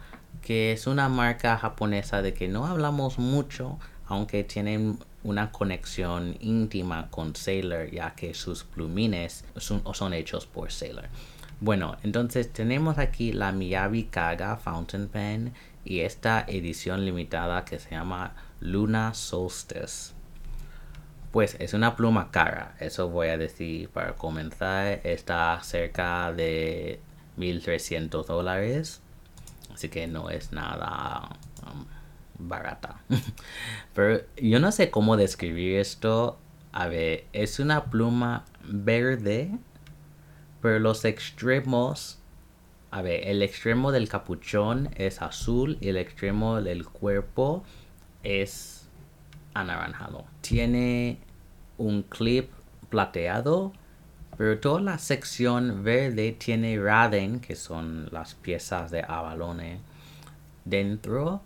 que es una marca japonesa de que no hablamos mucho, aunque tienen una conexión íntima con Sailor, ya que sus plumines son, son hechos por Sailor. Bueno, entonces tenemos aquí la Miyabi Kaga Fountain Pen y esta edición limitada que se llama Luna Solstice. Pues es una pluma cara, eso voy a decir para comenzar. Está cerca de 1300 dólares, así que no es nada um, barata. Pero yo no sé cómo describir esto. A ver, es una pluma verde, pero los extremos. A ver, el extremo del capuchón es azul y el extremo del cuerpo es anaranjado. Tiene un clip plateado, pero toda la sección verde tiene raden, que son las piezas de abalone, dentro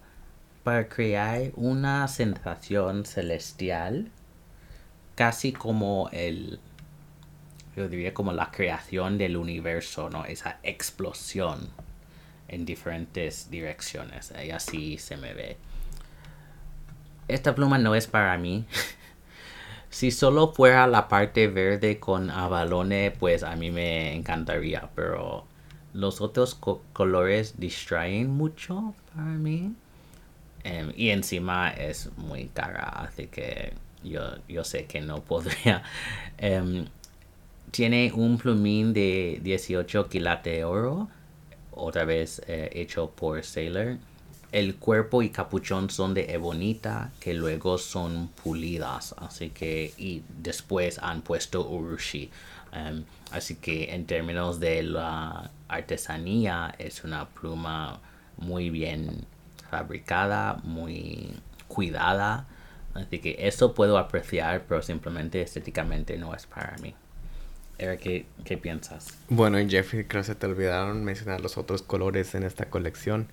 para crear una sensación celestial, casi como el, yo diría como la creación del universo, ¿no? Esa explosión en diferentes direcciones, y así se me ve esta pluma no es para mí. si solo fuera la parte verde con abalone, pues a mí me encantaría, pero los otros co colores distraen mucho para mí. Um, y encima es muy cara, así que yo, yo sé que no podría. Um, tiene un plumín de 18 quilates de oro, otra vez eh, hecho por Sailor el cuerpo y capuchón son de ebonita que luego son pulidas así que y después han puesto urushi um, así que en términos de la artesanía es una pluma muy bien fabricada muy cuidada así que eso puedo apreciar pero simplemente estéticamente no es para mí Eric, ¿qué, ¿qué, piensas? Bueno, Jeffrey, creo que se te olvidaron mencionar los otros colores en esta colección.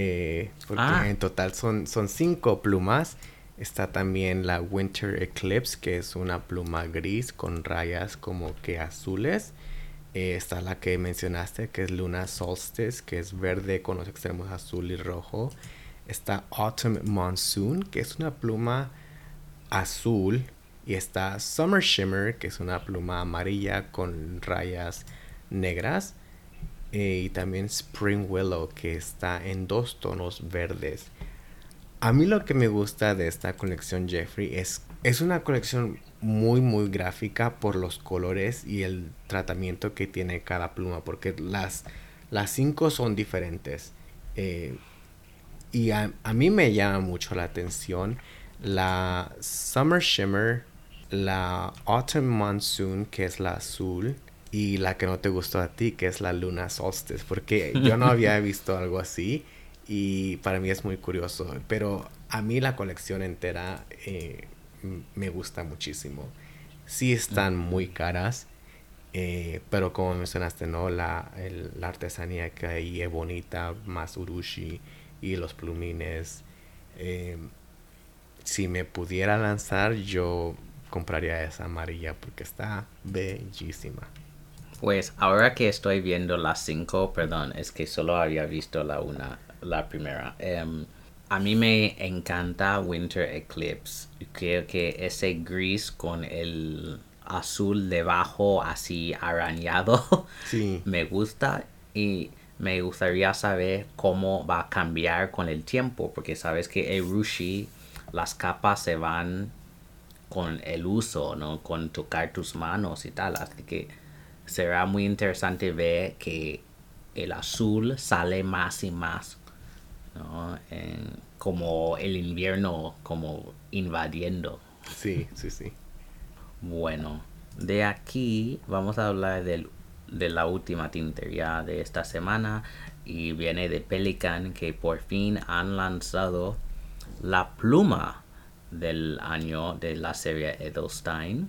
Eh, porque ah. en total son, son cinco plumas. Está también la Winter Eclipse, que es una pluma gris con rayas como que azules. Eh, está la que mencionaste, que es Luna Solstice, que es verde con los extremos azul y rojo. Está Autumn Monsoon, que es una pluma azul. Y está Summer Shimmer, que es una pluma amarilla con rayas negras. Eh, y también Spring Willow que está en dos tonos verdes. A mí lo que me gusta de esta colección Jeffrey es, es una colección muy muy gráfica por los colores y el tratamiento que tiene cada pluma porque las, las cinco son diferentes. Eh, y a, a, mí me llama mucho la atención la Summer Shimmer, la Autumn Monsoon que es la azul y la que no te gustó a ti, que es la Luna Solstice, porque yo no había visto algo así y para mí es muy curioso, pero a mí la colección entera eh, me gusta muchísimo. Sí están muy caras, eh, pero como mencionaste, ¿no? La, el, la, artesanía que hay es bonita, más urushi y los plumines. Eh, si me pudiera lanzar, yo compraría esa amarilla porque está bellísima. Pues ahora que estoy viendo las cinco, perdón, es que solo había visto la una, la primera. Um, a mí me encanta Winter Eclipse. Creo que ese gris con el azul debajo así arañado sí. me gusta y me gustaría saber cómo va a cambiar con el tiempo porque sabes que el rushi las capas se van con el uso, ¿no? Con tocar tus manos y tal, así que será muy interesante ver que el azul sale más y más, ¿no? En, como el invierno como invadiendo. Sí, sí, sí. Bueno, de aquí vamos a hablar del, de la última tintería de esta semana y viene de Pelican que por fin han lanzado la pluma del año de la serie Edelstein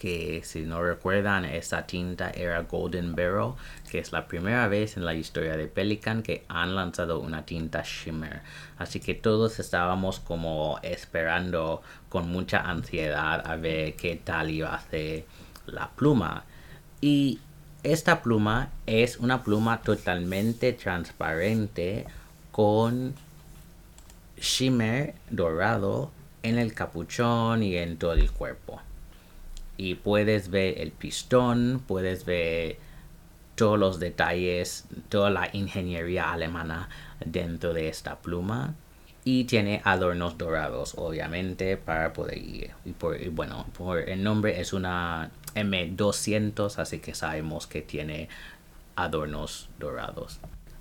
que si no recuerdan esa tinta era Golden Barrel que es la primera vez en la historia de Pelican que han lanzado una tinta shimmer. Así que todos estábamos como esperando con mucha ansiedad a ver qué tal iba a ser la pluma. Y esta pluma es una pluma totalmente transparente con shimmer dorado en el capuchón y en todo el cuerpo y puedes ver el pistón, puedes ver todos los detalles, toda la ingeniería alemana dentro de esta pluma. Y tiene adornos dorados obviamente para poder ir. Y, por, bueno por el nombre es una M200 así que sabemos que tiene adornos dorados.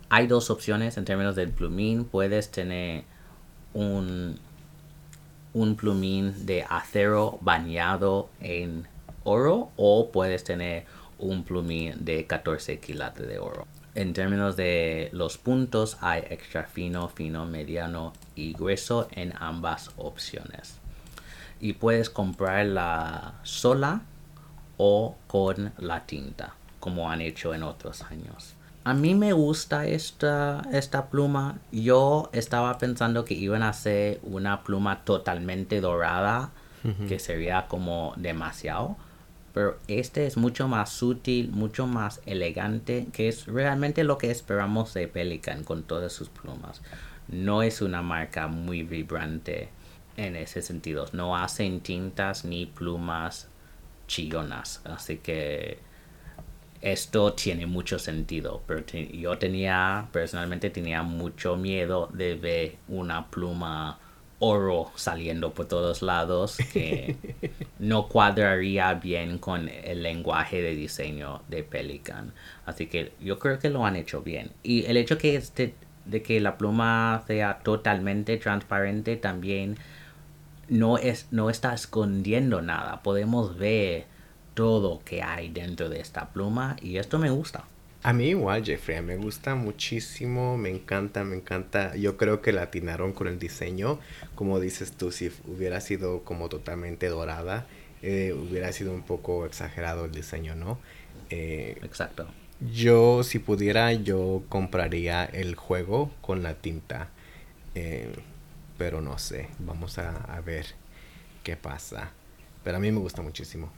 Hay dos opciones en términos del plumín. Puedes tener un un plumín de acero bañado en oro o puedes tener un plumín de 14 quilates de oro. En términos de los puntos hay extra fino, fino, mediano y grueso en ambas opciones. Y puedes comprarla sola o con la tinta, como han hecho en otros años a mí me gusta esta, esta pluma. Yo estaba pensando que iban a hacer una pluma totalmente dorada, que sería como demasiado. Pero este es mucho más sutil, mucho más elegante, que es realmente lo que esperamos de Pelican con todas sus plumas. No es una marca muy vibrante en ese sentido. No hacen tintas ni plumas chillonas. Así que esto tiene mucho sentido, pero yo tenía, personalmente tenía mucho miedo de ver una pluma oro saliendo por todos lados que no cuadraría bien con el lenguaje de diseño de Pelican. Así que yo creo que lo han hecho bien. Y el hecho que este, de que la pluma sea totalmente transparente también no, es, no está escondiendo nada. Podemos ver todo que hay dentro de esta pluma y esto me gusta. A mí igual, Jeffrey, me gusta muchísimo, me encanta, me encanta. Yo creo que la atinaron con el diseño. Como dices tú, si hubiera sido como totalmente dorada, eh, hubiera sido un poco exagerado el diseño, ¿no? Eh, Exacto. Yo, si pudiera, yo compraría el juego con la tinta. Eh, pero no sé, vamos a, a ver qué pasa. Pero a mí me gusta muchísimo.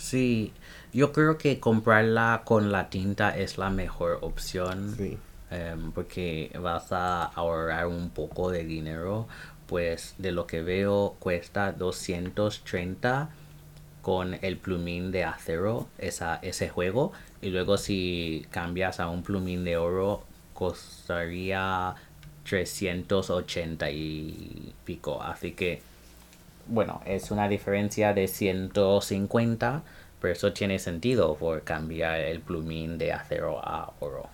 Sí, yo creo que comprarla con la tinta es la mejor opción. Em, porque vas a ahorrar un poco de dinero. Pues de lo que veo cuesta 230 con el plumín de acero esa, ese juego. Y luego si cambias a un plumín de oro costaría 380 y pico. Así que bueno, es una diferencia de 150, pero eso tiene sentido por cambiar el plumín de acero a oro.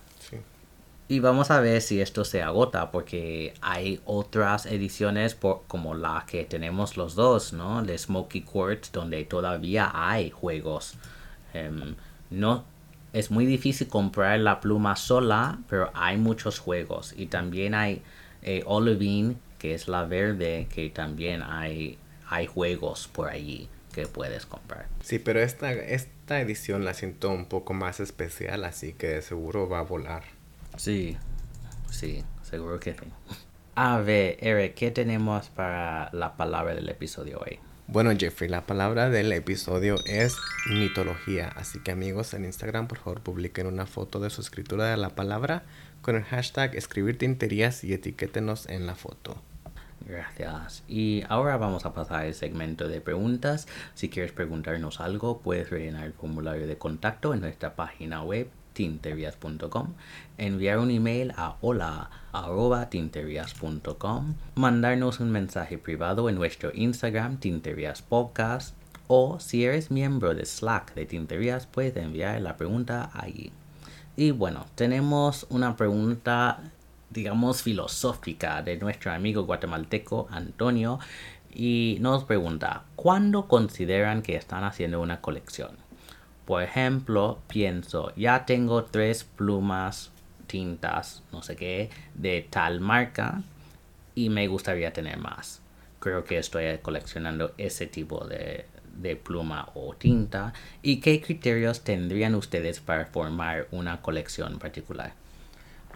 Y vamos a ver si esto se agota, porque hay otras ediciones por, como la que tenemos los dos, ¿no? De Smoky Quartz, donde todavía hay juegos. Em, no, es muy difícil comprar la pluma sola, pero hay muchos juegos. Y también hay eh, Olivine, que es la verde, que también hay hay juegos por allí que puedes comprar. Sí, pero esta, esta edición la siento un poco más especial, así que seguro va a volar. Sí, sí, seguro que sí. A ver, Eric, ¿qué tenemos para la palabra del episodio hoy? Bueno, Jeffrey, la palabra del episodio es mitología. Así que amigos en Instagram, por favor, publiquen una foto de su escritura de la palabra con el hashtag escribir tinterías y etiquétenos en la foto. Gracias. Y ahora vamos a pasar al segmento de preguntas. Si quieres preguntarnos algo, puedes rellenar el formulario de contacto en nuestra página web tinterias.com, enviar un email a hola mandarnos un mensaje privado en nuestro Instagram Tinterias Podcast o si eres miembro de Slack de Tinterias puedes enviar la pregunta allí. Y bueno, tenemos una pregunta digamos, filosófica de nuestro amigo guatemalteco Antonio y nos pregunta, ¿cuándo consideran que están haciendo una colección? Por ejemplo, pienso, ya tengo tres plumas, tintas, no sé qué, de tal marca y me gustaría tener más. creo que estoy coleccionando ese tipo de, de pluma o tinta y qué criterios tendrían ustedes para formar una colección particular.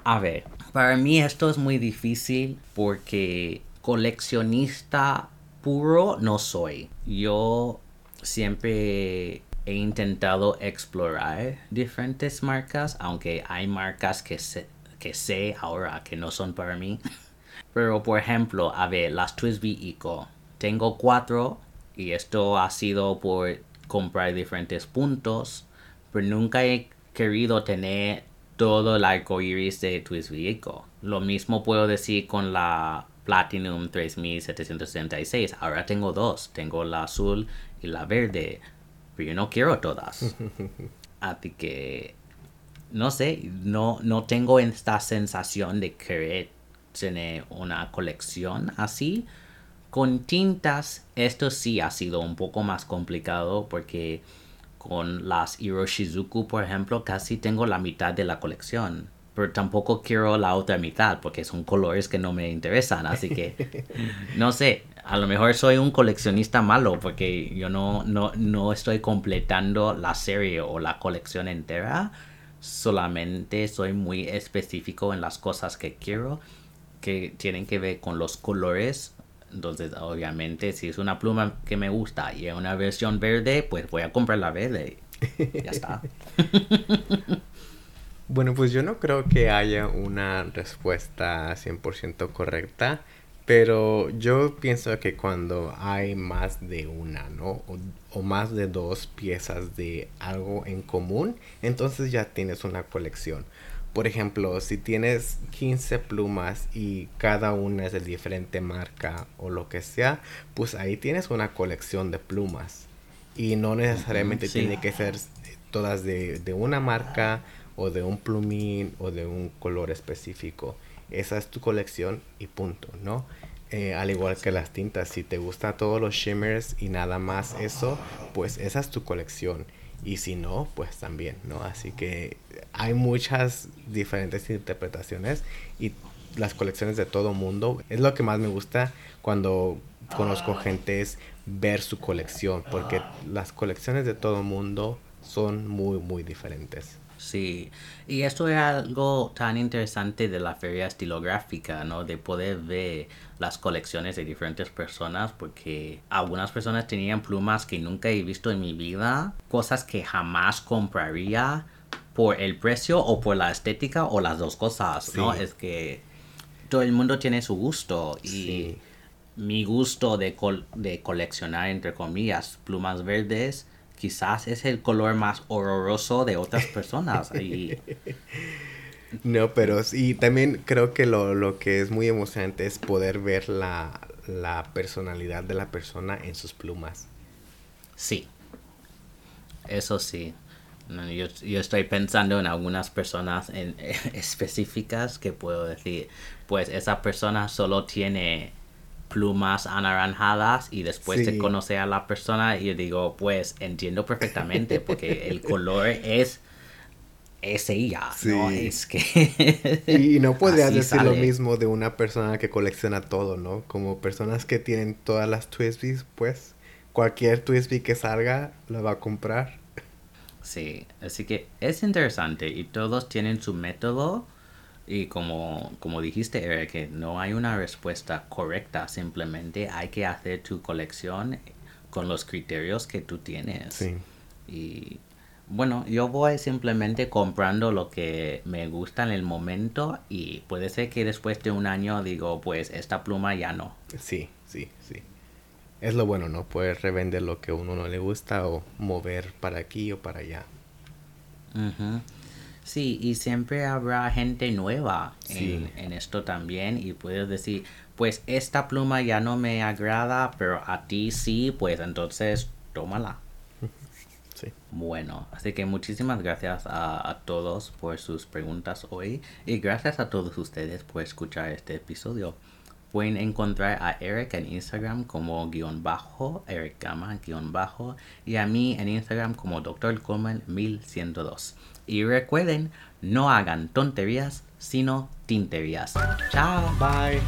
A ver, para mí esto es muy difícil porque coleccionista puro no soy. Yo siempre he intentado explorar diferentes marcas, aunque hay marcas que sé, que sé ahora que no son para mí. Pero por ejemplo, a ver, las Twisby Eco. Tengo cuatro y esto ha sido por comprar diferentes puntos, pero nunca he querido tener todo el arco iris de Twisby Eco. Lo mismo puedo decir con la Platinum 3766. Ahora tengo dos. Tengo la azul y la verde. Pero yo no quiero todas. Así que, no sé, no, no tengo esta sensación de querer tener una colección así. Con tintas, esto sí ha sido un poco más complicado porque con las Hiroshizuku, por ejemplo, casi tengo la mitad de la colección. Pero tampoco quiero la otra mitad porque son colores que no me interesan. Así que, no sé, a lo mejor soy un coleccionista malo porque yo no, no, no estoy completando la serie o la colección entera. Solamente soy muy específico en las cosas que quiero que tienen que ver con los colores entonces, obviamente, si es una pluma que me gusta y es una versión verde, pues voy a comprar la verde. Ya está. bueno, pues yo no creo que haya una respuesta 100% correcta, pero yo pienso que cuando hay más de una, ¿no? O, o, más de dos piezas de algo en común, entonces ya tienes una colección. Por ejemplo, si tienes 15 plumas y cada una es de diferente marca o lo que sea, pues ahí tienes una colección de plumas. Y no necesariamente tiene que ser todas de, de, una marca o de un plumín o de un color específico. Esa es tu colección y punto, ¿no? Eh, al igual que las tintas, si te gustan todos los shimmers y nada más eso, pues esa es tu colección y si no, pues también, ¿no? Así que hay muchas diferentes interpretaciones y las colecciones de todo mundo. Es lo que más me gusta cuando conozco gente es ver su colección, porque las colecciones de todo mundo son muy, muy diferentes. Sí, y esto es algo tan interesante de la feria estilográfica, ¿no? De poder ver las colecciones de diferentes personas, porque algunas personas tenían plumas que nunca he visto en mi vida, cosas que jamás compraría por el precio o por la estética o las dos cosas, ¿no? Es que todo el mundo tiene su gusto y mi gusto de, de coleccionar, entre comillas, plumas verdes quizás es el color más horroroso de otras personas. No, pero sí, también creo que lo, lo, que es muy emocionante es poder ver la, la personalidad de la persona en sus plumas. Sí, eso sí. Yo, yo, estoy pensando en algunas personas en, específicas que puedo decir, pues esa persona solo tiene plumas anaranjadas y después se conoce a la persona y yo digo, pues entiendo perfectamente porque el color es es ella, ¿no? Es que... y no podrías decir lo mismo de una persona que colecciona todo, ¿no? Como personas que tienen todas las Twisbys, pues cualquier Twisby que salga la va a comprar. Sí, así que es interesante y todos tienen su método y como, como dijiste, Eric, que no hay una respuesta correcta, simplemente hay que hacer tu colección con los criterios que tú tienes. Sí. Y bueno, yo voy simplemente comprando lo que me gusta en el momento y puede ser que después de un año digo, pues esta pluma ya no. Sí, sí, sí. Es lo bueno, ¿no? Puedes revender lo que a uno no le gusta o mover para aquí o para allá. Sí, y siempre habrá gente nueva en, esto también y puedes decir, pues esta pluma ya no me agrada, pero a ti sí, pues entonces tómala. Sí. Bueno, así que muchísimas gracias a, a, todos por sus preguntas hoy y gracias a todos ustedes por escuchar este episodio. Pueden encontrar a Eric en Instagram como guion bajo, Eric Gama guion bajo y a mí en Instagram como Dr. Coleman 1102. Y recuerden, no hagan tonterías, sino tinterías. Chao. Bye.